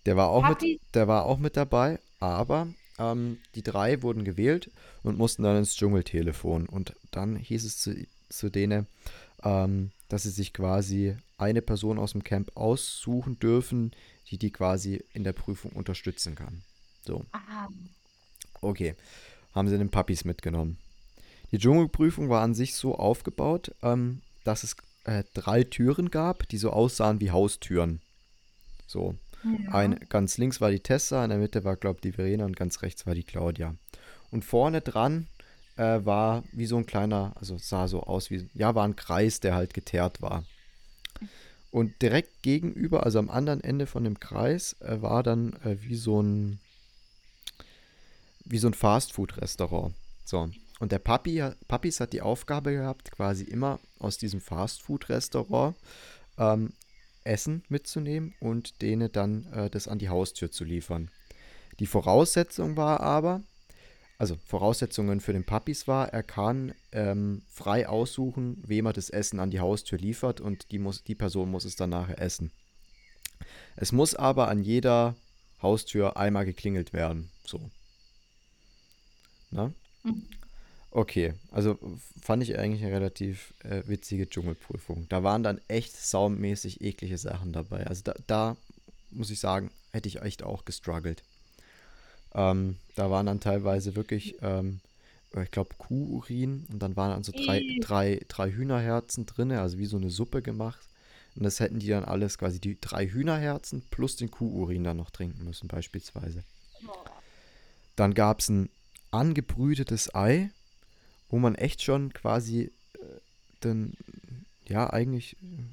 Der war auch mit, der war auch mit dabei, aber ähm, die drei wurden gewählt und mussten dann ins Dschungeltelefon. Und dann hieß es zu, zu denen, ähm, dass sie sich quasi eine Person aus dem Camp aussuchen dürfen, die die quasi in der Prüfung unterstützen kann. So, Ah, okay. Haben sie den Puppies mitgenommen. Die Dschungelprüfung war an sich so aufgebaut, ähm, dass es äh, drei Türen gab, die so aussahen wie Haustüren. So. Ein, ganz links war die Tessa, in der Mitte war, glaube ich, die Verena und ganz rechts war die Claudia. Und vorne dran äh, war wie so ein kleiner, also sah so aus wie, ja, war ein Kreis, der halt geteert war. Und direkt gegenüber, also am anderen Ende von dem Kreis, äh, war dann äh, wie so ein, wie so ein Fastfood-Restaurant. So. Und der Papi, Papis hat die Aufgabe gehabt, quasi immer aus diesem Fastfood-Restaurant ähm, Essen mitzunehmen und denen dann äh, das an die Haustür zu liefern. Die Voraussetzung war aber, also Voraussetzungen für den Papis war, er kann ähm, frei aussuchen, wem er das Essen an die Haustür liefert und die, muss, die Person muss es dann nachher essen. Es muss aber an jeder Haustür einmal geklingelt werden. So. Na? Okay, also fand ich eigentlich eine relativ äh, witzige Dschungelprüfung. Da waren dann echt saumäßig eklige Sachen dabei. Also da, da muss ich sagen, hätte ich echt auch gestruggelt. Ähm, da waren dann teilweise wirklich, ähm, ich glaube, Kuhurin und dann waren dann so drei, drei, drei Hühnerherzen drin, also wie so eine Suppe gemacht. Und das hätten die dann alles quasi die drei Hühnerherzen plus den Kuhurin dann noch trinken müssen, beispielsweise. Dann gab es ein angebrütetes Ei, wo man echt schon quasi äh, dann, ja, eigentlich äh,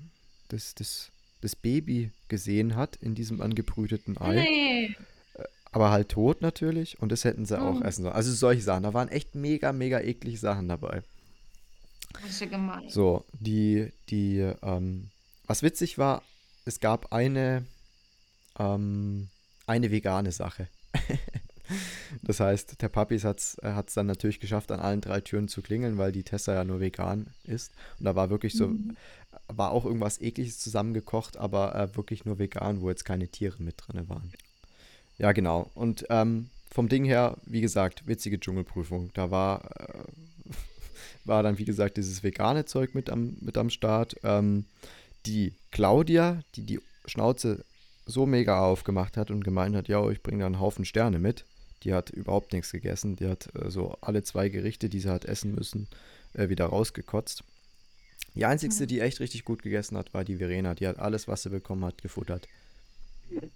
das, das, das Baby gesehen hat in diesem angebrüteten Ei. nee. Aber halt tot natürlich und das hätten sie auch Mhm. essen sollen. Also solche Sachen. Da waren echt mega, mega eklige Sachen dabei. Das ist ja gemein. So, die, die, ähm, was witzig war, es gab eine, ähm, eine vegane Sache. Das heißt, der Papis hat es dann natürlich geschafft, an allen drei Türen zu klingeln, weil die Tessa ja nur vegan ist. Und da war wirklich so, war auch irgendwas ekliges zusammengekocht, aber äh, wirklich nur vegan, wo jetzt keine Tiere mit drin waren. Ja, genau. Und ähm, vom Ding her, wie gesagt, witzige Dschungelprüfung. Da war, äh, war dann, wie gesagt, dieses vegane Zeug mit am, mit am Start. Ähm, die Claudia, die die Schnauze so mega aufgemacht hat und gemeint hat, ja, ich bringe da einen Haufen Sterne mit. Die hat überhaupt nichts gegessen. Die hat äh, so alle zwei Gerichte, die sie hat essen müssen, äh, wieder rausgekotzt. Die einzigste, die echt richtig gut gegessen hat, war die Verena. Die hat alles, was sie bekommen hat, gefuttert.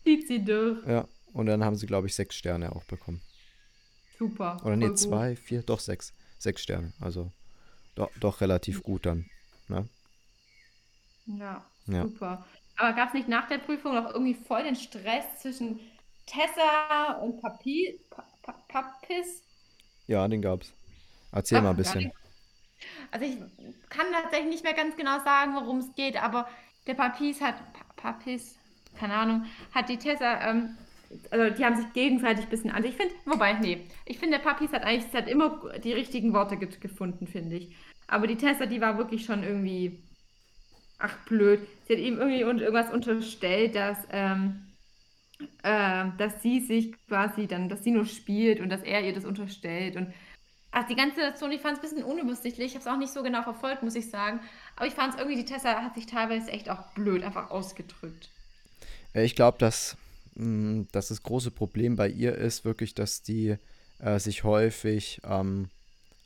Zieht sie durch. Ja, und dann haben sie, glaube ich, sechs Sterne auch bekommen. Super. Oder nee, voll gut. zwei, vier, doch sechs. Sechs Sterne. Also doch, doch relativ gut dann. Ne? Ja, Ja. super. Aber gab es nicht nach der Prüfung noch irgendwie voll den Stress zwischen Tessa und Papi, Pa- Pa- Papis? Ja, den gab's. Erzähl mal ein Ach, bisschen. Also ich kann tatsächlich nicht mehr ganz genau sagen, worum es geht, aber der Papis hat, Pa- Papis, keine Ahnung, hat die Tessa, ähm, also die haben sich gegenseitig ein bisschen an. Ich finde, wobei, nee, ich finde, der Papis hat eigentlich, hat immer die richtigen Worte ge gefunden, finde ich. Aber die Tessa, die war wirklich schon irgendwie, ach blöd, sie hat ihm irgendwie un irgendwas unterstellt, dass, ähm, äh, dass sie sich quasi dann, dass sie nur spielt und dass er ihr das unterstellt und Ach, die ganze Situation, ich fand es ein bisschen unübersichtlich. Ich habe es auch nicht so genau verfolgt, muss ich sagen. Aber ich fand es irgendwie, die Tessa hat sich teilweise echt auch blöd einfach ausgedrückt. Äh, Ich glaube, dass, mh, dass das große Problem bei ihr ist wirklich, dass die äh, sich häufig, ähm,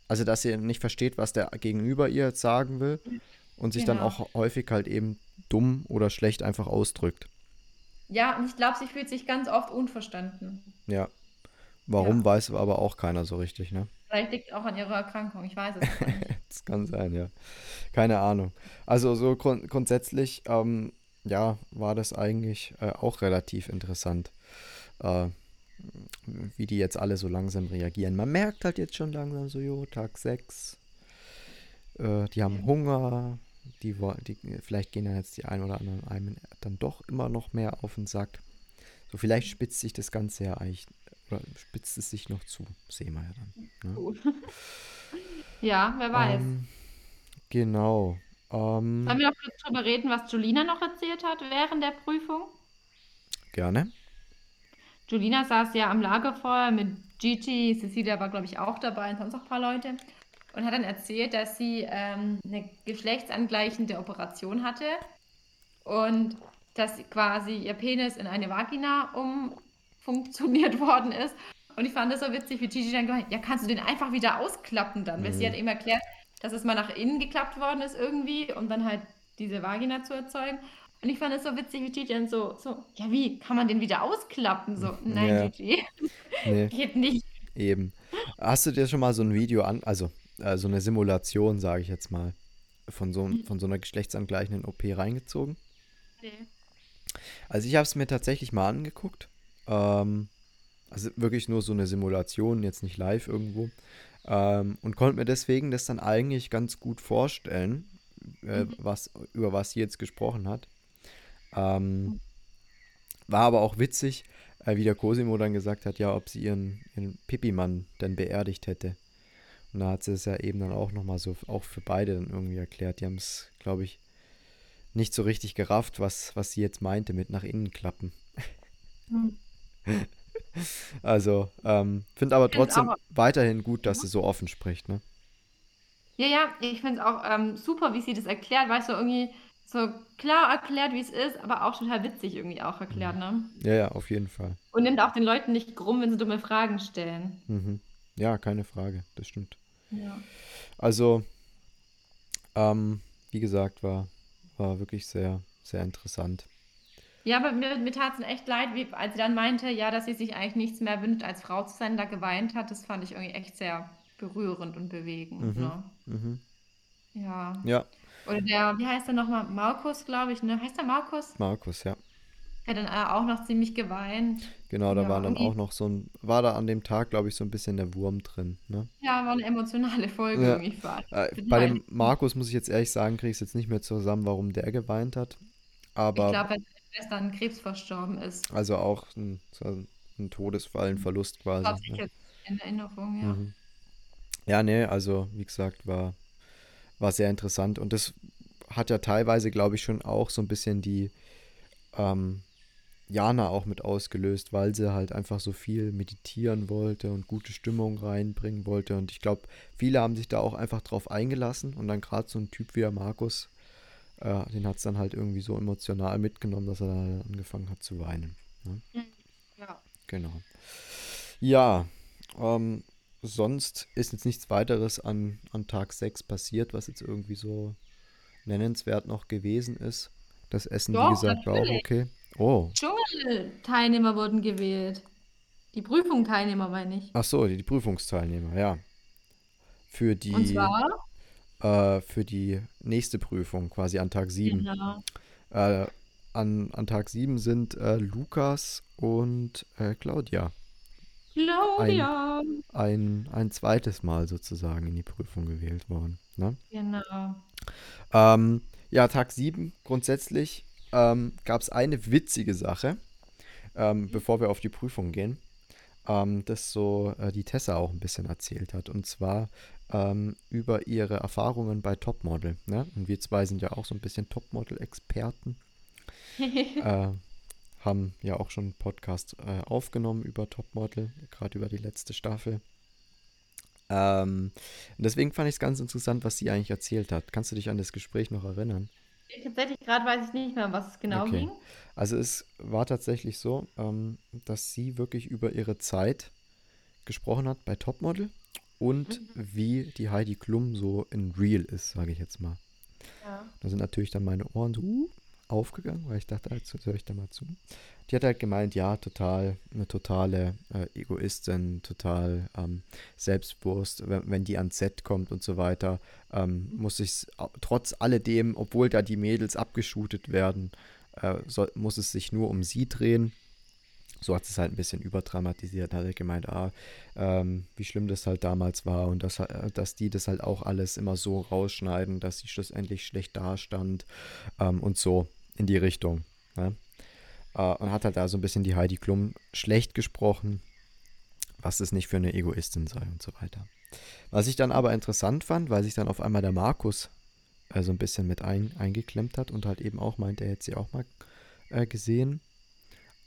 also dass sie nicht versteht, was der Gegenüber ihr jetzt sagen will und sich dann Genau. auch häufig halt eben dumm oder schlecht einfach ausdrückt. Ja, und ich glaube, sie fühlt sich ganz oft unverstanden. Ja. Warum Ja. weiß aber auch keiner so richtig, ne? Vielleicht liegt es auch an ihrer Erkrankung, ich weiß es nicht. Das kann sein, ja. Keine Ahnung. Also so grund grundsätzlich, ähm, ja, war das eigentlich äh, auch relativ interessant, äh, wie die jetzt alle so langsam reagieren. Man merkt halt jetzt schon langsam so, jo, Tag 6, äh, die haben Hunger, die, die, vielleicht gehen dann jetzt die ein oder anderen einem dann doch immer noch mehr auf den Sack. So, vielleicht spitzt sich das Ganze ja eigentlich, oder spitzt es sich noch zu, sehen wir ja dann. Ne? Ja, wer weiß. Ähm, genau. Ähm, Sollen wir noch kurz drüber reden, was Julina noch erzählt hat während der Prüfung? gerne. Julina saß ja am Lagerfeuer mit Gigi, Cecilia war, glaube ich, auch dabei und sonst noch ein paar Leute und hat dann erzählt, dass sie ähm, eine geschlechtsangleichende Operation hatte und dass quasi ihr Penis in eine Vagina umfunktioniert worden ist. Und ich fand das so witzig, wie Gigi dann gemeint, ja, kannst du den einfach wieder ausklappen dann? Weil sie Mhm. hat ihm erklärt, dass es mal nach innen geklappt worden ist irgendwie, um dann halt diese Vagina zu erzeugen. Und ich fand es so witzig, wie Gigi dann so, so, ja, wie kann man den wieder ausklappen? So, nein, Ja. Gigi, Nee, geht nicht. eben. Hast du dir schon mal so ein Video an, also äh, so eine Simulation, sage ich jetzt mal, von so, Mhm. von so einer geschlechtsangleichenden OP reingezogen? Nee. Also ich habe es mir tatsächlich mal angeguckt. Ähm, also wirklich nur so eine Simulation, jetzt nicht live irgendwo. Ähm, und konnte mir deswegen das dann eigentlich ganz gut vorstellen, äh, Mhm. was, über was sie jetzt gesprochen hat. Ähm, war aber auch witzig, äh, wie der Cosimo dann gesagt hat, ja, ob sie ihren, ihren Pipi-Mann denn beerdigt hätte. Und da hat sie es ja eben dann auch nochmal so, auch für beide dann irgendwie erklärt. Die haben es, glaube ich, nicht so richtig gerafft, was, was sie jetzt meinte mit nach innen klappen. Hm. Also, ähm, finde aber trotzdem aber- weiterhin gut, dass sie so offen spricht, ne? Ja, ja, ich finde es auch ähm, super, wie sie das erklärt, weißt du, irgendwie so klar erklärt, wie es ist, aber auch total witzig irgendwie auch erklärt, ne? Ja, ja, auf jeden Fall. Und nimmt auch den Leuten nicht krumm, wenn sie dumme Fragen stellen. Mhm. Ja, keine Frage, das stimmt. Ja. Also, ähm, wie gesagt, war, war wirklich sehr, sehr interessant. Ja, aber mir, mir tat es echt leid, wie, als sie dann meinte, ja, dass sie sich eigentlich nichts mehr wünscht, als Frau zu sein, da geweint hat. Das fand ich irgendwie echt sehr berührend und bewegend, Mhm. ne? Mhm. Ja. Ja, Oder der, wie heißt der nochmal? Markus, glaube ich, ne? Heißt der Markus? Markus, ja. Hat dann auch noch ziemlich geweint. Genau, da Ja, war dann auch noch so ein, war da an dem Tag, glaube ich, so ein bisschen der Wurm drin, ne? Ja, war eine emotionale Folge Ja. irgendwie. War. Äh, bei dem Markus muss ich jetzt ehrlich sagen, kriege ich es jetzt nicht mehr zusammen, warum der geweint hat. Ich Aber glaube, weil seine Schwester an Krebs verstorben ist. also auch ein, so ein Todesfall, ein Verlust quasi. Habe ich ne? jetzt in Erinnerung, ja. Mhm. Ja, nee, also wie gesagt, war, war sehr interessant und das hat ja teilweise, glaube ich, schon auch so ein bisschen die ähm, Jana auch mit ausgelöst, weil sie halt einfach so viel meditieren wollte und gute Stimmung reinbringen wollte und ich glaube, viele haben sich da auch einfach drauf eingelassen und dann gerade so ein Typ wie der Markus, äh, den hat es dann halt irgendwie so emotional mitgenommen, dass er dann angefangen hat zu weinen. Ne? Ja. Genau. Ja, ähm, sonst ist jetzt nichts weiteres an, an Tag 6 passiert, was jetzt irgendwie so nennenswert noch gewesen ist. Das Essen, wie Doch, gesagt, war auch okay. Oh, Dschungel-Teilnehmer wurden gewählt. Die Prüfung-Teilnehmer, meine ich. ach so, die, die Prüfungsteilnehmer, ja. Für die, Und zwar, äh, für die nächste Prüfung, quasi an Tag 7. genau. Äh, an, an Tag 7 sind äh, Lukas und äh, Claudia Claudia. ein, ein zweites Mal sozusagen in die Prüfung gewählt worden. Ne? Genau. Ähm, ja, Tag 7 grundsätzlich ähm, gab es eine witzige Sache, ähm, bevor wir auf die Prüfung gehen, ähm, das so äh, die Tessa auch ein bisschen erzählt hat. Und zwar ähm, über ihre Erfahrungen bei Topmodel. Ne? Und wir zwei sind ja auch so ein bisschen Topmodel-Experten. äh, haben ja auch schon einen Podcast äh, aufgenommen über Topmodel, gerade über die letzte Staffel. Ähm, deswegen fand ich es ganz interessant, was sie eigentlich erzählt hat. Kannst du dich an das Gespräch noch erinnern? Tatsächlich gerade weiß ich nicht mehr, um was es genau Okay. ging. Also es war tatsächlich so, ähm, dass sie wirklich über ihre Zeit gesprochen hat bei Topmodel und wie die Heidi Klum so in Real ist, sage ich jetzt mal. Ja. Da sind natürlich dann meine Ohren so uh, aufgegangen, weil ich dachte, jetzt höre ich da mal zu. Die hat halt gemeint, ja, total, eine totale äh, Egoistin, total ähm, selbstbewusst, wenn, wenn die ans Set kommt und so weiter, ähm, muss ich trotz alledem, obwohl da die Mädels abgeschootet werden, äh, soll, muss es sich nur um sie drehen. So hat es halt ein bisschen überdramatisiert, hat er gemeint, ah, ähm, wie schlimm das halt damals war und dass, äh, dass die das halt auch alles immer so rausschneiden, dass sie schlussendlich schlecht dastand ähm, und so in die Richtung. Ne? Äh, und hat halt da so ein bisschen die Heidi Klum schlecht gesprochen, was es nicht für eine Egoistin sei und so weiter. Was ich dann aber interessant fand, weil sich dann auf einmal der Markus äh, so ein bisschen mit ein, eingeklemmt hat und halt eben auch meint, er hätte sie auch mal äh, gesehen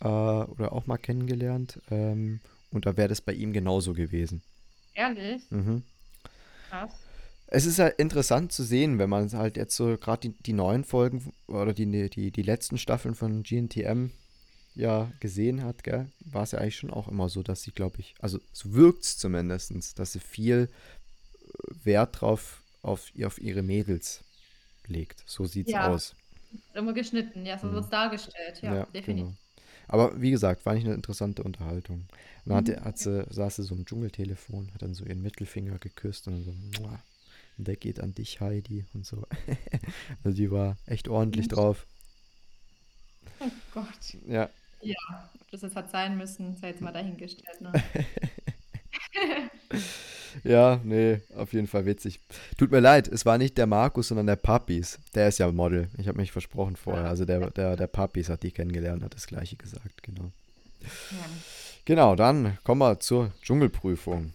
äh, oder auch mal kennengelernt. Ähm, und da wäre das bei ihm genauso gewesen. Ehrlich? Mhm. Krass. Es ist halt interessant zu sehen, wenn man halt jetzt so gerade die, die neuen Folgen oder die, die, die letzten Staffeln von GNTM ja gesehen hat, gell, war es ja eigentlich schon auch immer so, dass sie, glaube ich, also so wirkt es zumindest, dass sie viel äh, Wert drauf auf, auf ihre Mädels legt. So sieht es Ja. aus. Immer geschnitten, ja, so Mhm. wird es dargestellt. Ja, definitiv. genau. Aber wie gesagt, war nicht eine interessante Unterhaltung. Und dann hat, Mhm. hat sie, saß sie so im Dschungeltelefon, hat dann so ihren Mittelfinger geküsst und dann so, "Mua, und der geht an dich, Heidi und so. also die war echt ordentlich Mhm. drauf. Oh Gott. Ja, Ob das jetzt hat sein müssen, sei jetzt mal dahingestellt. Ne? ja, nee, auf jeden Fall witzig. Tut mir leid, es war nicht der Markus, sondern der Papis. Der ist ja Model. Ich habe mich versprochen vorher. Also der, der, der Papis hat die kennengelernt, hat das gleiche gesagt, genau. Ja. Genau, dann kommen wir zur Dschungelprüfung.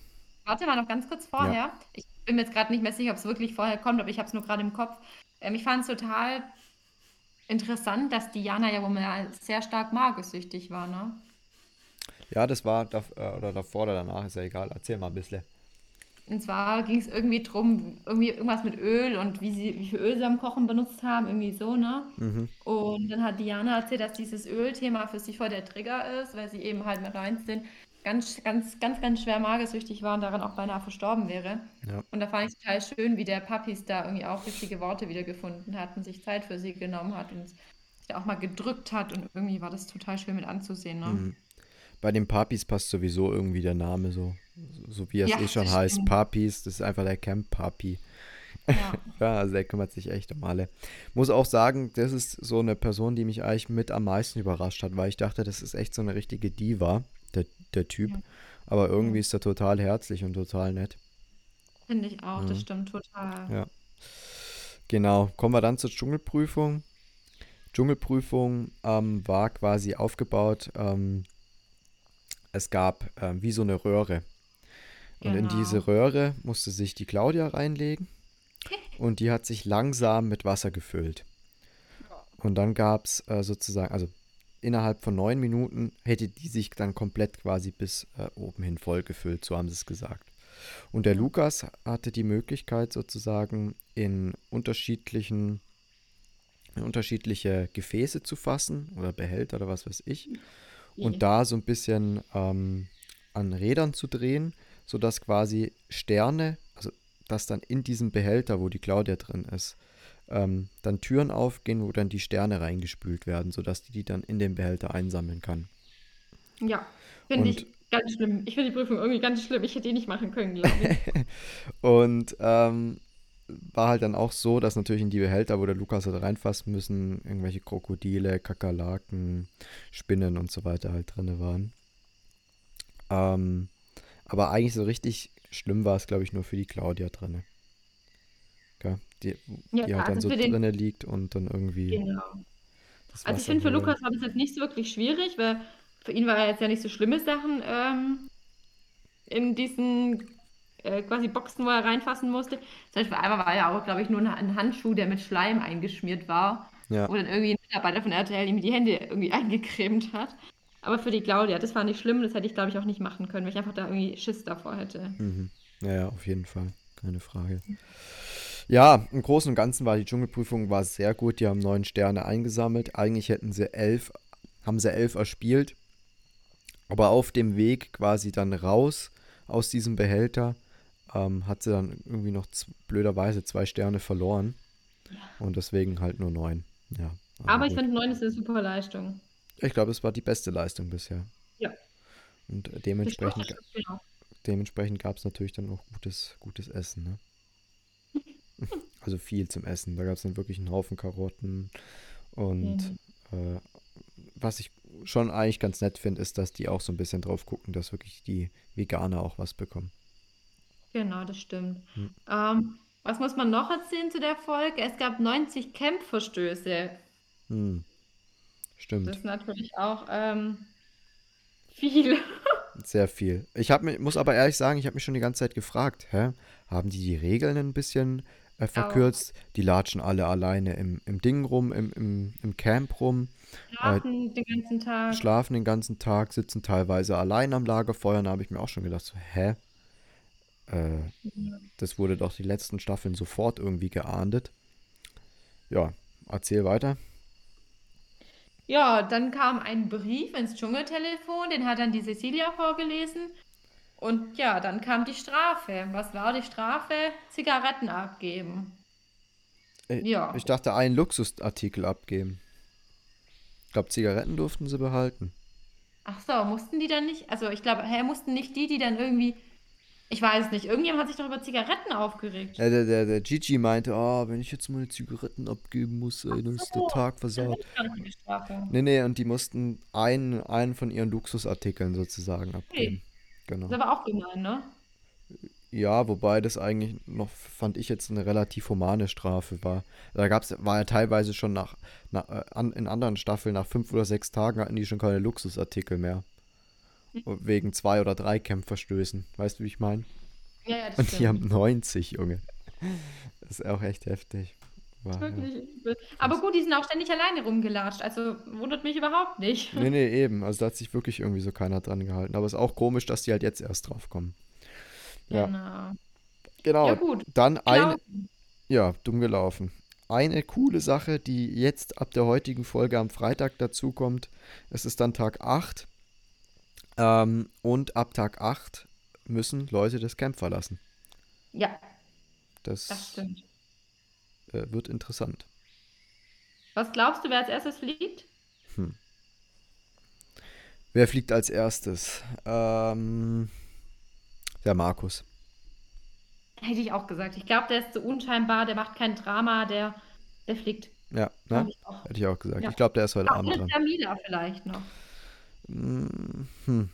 Warte mal noch ganz kurz vorher. Ich bin mir jetzt gerade nicht mehr sicher, ob es wirklich vorher kommt, aber ich habe es nur gerade im Kopf. Ähm, ich fand es total interessant, dass Diana ja wohl mal sehr stark magersüchtig war, ne? Ja, das war da, äh, oder davor oder danach, ist ja egal. Erzähl mal ein bisschen. Und zwar ging es irgendwie drum, irgendwie irgendwas mit Öl und wie sie, wie viel Öl sie am Kochen benutzt haben, irgendwie so, ne? Mhm. Und dann hat Diana erzählt, dass dieses Ölthema für sie voll der Trigger ist, weil sie eben halt mit 19 ganz, ganz, ganz, ganz schwer magersüchtig war und daran auch beinahe verstorben wäre. Ja. Und da fand ich total schön, wie der Papis da irgendwie auch richtige Worte wiedergefunden hat und sich Zeit für sie genommen hat und sich auch mal gedrückt hat und irgendwie war das total schön mit anzusehen, ne? Mhm. Bei den Papis passt sowieso irgendwie der Name so. So, so wie es Ja, eh schon heißt. stimmt. Papis, das ist einfach der Camp Papi. Ja. Ja, also der kümmert sich echt um alle. Muss auch sagen, das ist so eine Person, die mich eigentlich mit am meisten überrascht hat, weil ich dachte, das ist echt so eine richtige Diva, der, der Typ. Ja. Aber irgendwie ist er total herzlich und total nett. Finde ich auch, das Mhm. stimmt total. Ja. Genau, kommen wir dann zur Dschungelprüfung. Dschungelprüfung ähm, war quasi aufgebaut, ähm, es gab ähm, wie so eine Röhre. Und in Genau. diese Röhre musste sich die Claudia reinlegen und die hat sich langsam mit Wasser gefüllt. Und dann gab es äh, sozusagen, also innerhalb von neun Minuten hätte die sich dann komplett quasi bis äh, oben hin voll gefüllt, so haben sie es gesagt. Und der Lukas hatte die Möglichkeit sozusagen in unterschiedlichen, in unterschiedliche Gefäße zu fassen oder Behälter oder was weiß ich. Und da so ein bisschen ähm, an Rädern zu drehen, sodass quasi Sterne, also dass dann in diesem Behälter, wo die Claudia drin ist, ähm, dann Türen aufgehen, wo dann die Sterne reingespült werden, sodass die die dann in den Behälter einsammeln kann. Ja, finde ich ganz schlimm. Ich finde die Prüfung irgendwie ganz schlimm. Ich hätte die nicht machen können, glaube ich. Und ähm, war halt dann auch so, dass natürlich in die Behälter, wo der Lukas hat reinfassen müssen, irgendwelche Krokodile, Kakerlaken, Spinnen und so weiter halt drin waren. Ähm, aber eigentlich so richtig schlimm war es, glaube ich, nur für die Claudia drinne. Okay? Die, Ja, die halt dann also so den- drinne liegt und dann irgendwie. Genau. Also ich finde, für. Lukas war das jetzt nicht so wirklich schwierig, weil für ihn war jetzt ja nicht so schlimme Sachen ähm, in diesen äh, quasi Boxen, wo er reinfassen musste. Zum Beispiel einmal war ja auch, glaube ich, nur ein- ein Handschuh, der mit Schleim eingeschmiert war, Ja. wo dann irgendwie ein Mitarbeiter von RTL ihm die Hände irgendwie eingecremt hat. Aber für die Claudia, das war nicht schlimm, das hätte ich, glaube ich, auch nicht machen können, weil ich einfach da irgendwie Schiss davor hätte. Mhm. Ja, ja, auf jeden Fall. Keine Frage. Ja, im Großen und Ganzen war die Dschungelprüfung war sehr gut. Die haben neun Sterne eingesammelt. Eigentlich hätten sie elf, haben sie elf erspielt. Aber auf dem Weg quasi dann raus aus diesem Behälter. Ähm, hat sie dann irgendwie noch blöderweise zwei Sterne verloren. Und deswegen halt nur neun. Ja. also Aber ich finde, 9 ist eine super Leistung. Ich glaube, es war die beste Leistung bisher. Ja. Und dementsprechend, Genau. dementsprechend gab es natürlich dann auch gutes, gutes Essen. Ne? Also viel zum Essen. Da gab es dann wirklich einen Haufen Karotten. Und äh, was ich schon eigentlich ganz nett finde, ist, dass die auch so ein bisschen drauf gucken, dass wirklich die Veganer auch was bekommen. Genau, das stimmt. Hm. Ähm, was muss man noch erzählen zu der Folge? Es gab 90 Campverstöße. Hm. Das Stimmt. ist natürlich auch ähm, viel. Sehr viel. Ich hab, muss aber ehrlich sagen, ich habe mich schon die ganze Zeit gefragt, hä? Haben die die Regeln ein bisschen äh, verkürzt? Die latschen alle alleine im, im Ding rum, im, im, im Camp rum, Schlafen den ganzen Tag. schlafen den ganzen Tag, sitzen teilweise allein am Lagerfeuer. Da habe ich mir auch schon gedacht, so, hä? Äh, das wurde doch die letzten Staffeln sofort irgendwie geahndet. Ja, erzähl weiter. Ja, dann kam ein Brief ins Dschungeltelefon, den hat dann die Cecilia vorgelesen. Und ja, dann kam die Strafe. Was war die Strafe? Zigaretten abgeben. Äh, Ja. Ich dachte, einen Luxusartikel abgeben. Ich glaube, Zigaretten durften sie behalten. Ach so, mussten die dann nicht? Also ich glaube, hä, mussten nicht die, die dann irgendwie, ich weiß nicht, irgendjemand hat sich doch über Zigaretten aufgeregt. Ja, der, der, der Gigi meinte, oh, wenn ich jetzt meine Zigaretten abgeben muss, ey, dann ist der so. Tag versaut. Nee, nee, und die mussten einen, einen von ihren Luxusartikeln sozusagen abgeben. Genau. Das ist aber auch gemein, ne? Ja, wobei das eigentlich noch, fand ich jetzt eine relativ humane Strafe war. Da gab's, war ja teilweise schon nach, nach äh, an, in anderen Staffeln, nach fünf oder sechs Tagen hatten die schon keine Luxusartikel mehr. Hm. Wegen zwei oder drei Campverstößen. Weißt du, wie ich meine? Ja, ja, das Und die haben stimmt. 90, Junge. Das ist auch echt heftig. War, ja. Wirklich übel. Aber gut, die sind auch ständig alleine rumgelatscht, also wundert mich überhaupt nicht. Nee, nee, eben. Also da hat sich wirklich irgendwie so keiner dran gehalten. Aber es ist auch komisch, dass die halt jetzt erst drauf kommen. Ja. Genau. Genau. Ja, gut. Dann ein, ja, dumm gelaufen. Eine coole Sache, die jetzt ab der heutigen Folge am Freitag dazukommt, es ist dann Tag 8. Ähm, und ab Tag 8 müssen Leute das Camp verlassen. Ja, Das, das stimmt. Äh, wird interessant. Was glaubst du, wer als erstes fliegt? Wer fliegt als erstes? Ähm, der Markus. Hätte ich auch gesagt. Ich glaube, der ist so unscheinbar, der macht kein Drama, der, der fliegt. Ja, ne? ich auch. Hätte ich auch gesagt. Ja. Ich glaube, der ist heute Ach, Abend dran. Jamila vielleicht noch. Mm, Hm.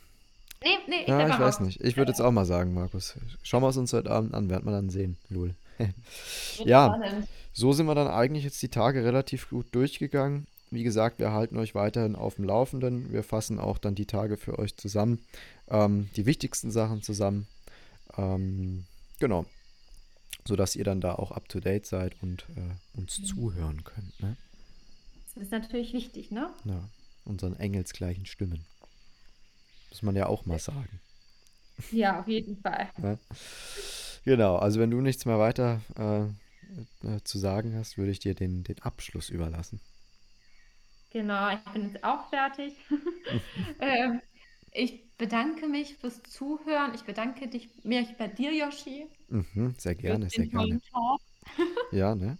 Nee, nee, ich Ja, ich weiß was. nicht. Ich würde jetzt auch mal sagen, Markus. Schauen wir es uns heute Abend an, werden wir dann sehen. Lul. ja, Spannend. So sind wir dann eigentlich jetzt die Tage relativ gut durchgegangen. Wie gesagt, wir halten euch weiterhin auf dem Laufenden. Wir fassen auch dann die Tage für euch zusammen. Ähm, die wichtigsten Sachen zusammen. Ähm, genau. Sodass ihr dann da auch up to date seid und äh, uns zuhören könnt. Ne? Das ist natürlich wichtig, ne? Ja, unseren engelsgleichen Stimmen. Muss man ja auch mal sagen. Ja, auf jeden Fall. Ne? Genau, also wenn du nichts mehr weiter äh, äh, zu sagen hast, würde ich dir den, den Abschluss überlassen. Genau, ich bin jetzt auch fertig. ähm, ich bedanke mich fürs Zuhören. Ich bedanke dich, mich bei dir, Yoshi, Mhm, sehr gerne, sehr gerne. Ja, ne?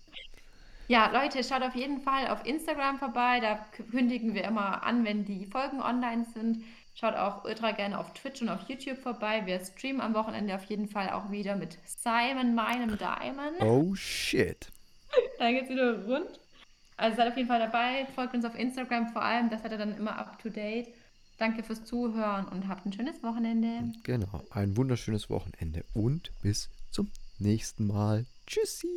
Ja, Leute, schaut auf jeden Fall auf Instagram vorbei. Da kündigen wir immer an, wenn die Folgen online sind. Schaut auch ultra gerne auf Twitch und auf YouTube vorbei. Wir streamen am Wochenende auf jeden Fall auch wieder mit Simon, meinem Diamond. Oh shit. Da geht's wieder rund. Also seid auf jeden Fall dabei. Folgt uns auf Instagram vor allem. Das seid ihr dann immer up to date. Danke fürs Zuhören und habt ein schönes Wochenende. Genau, ein wunderschönes Wochenende und bis zum nächsten Mal. Tschüssi.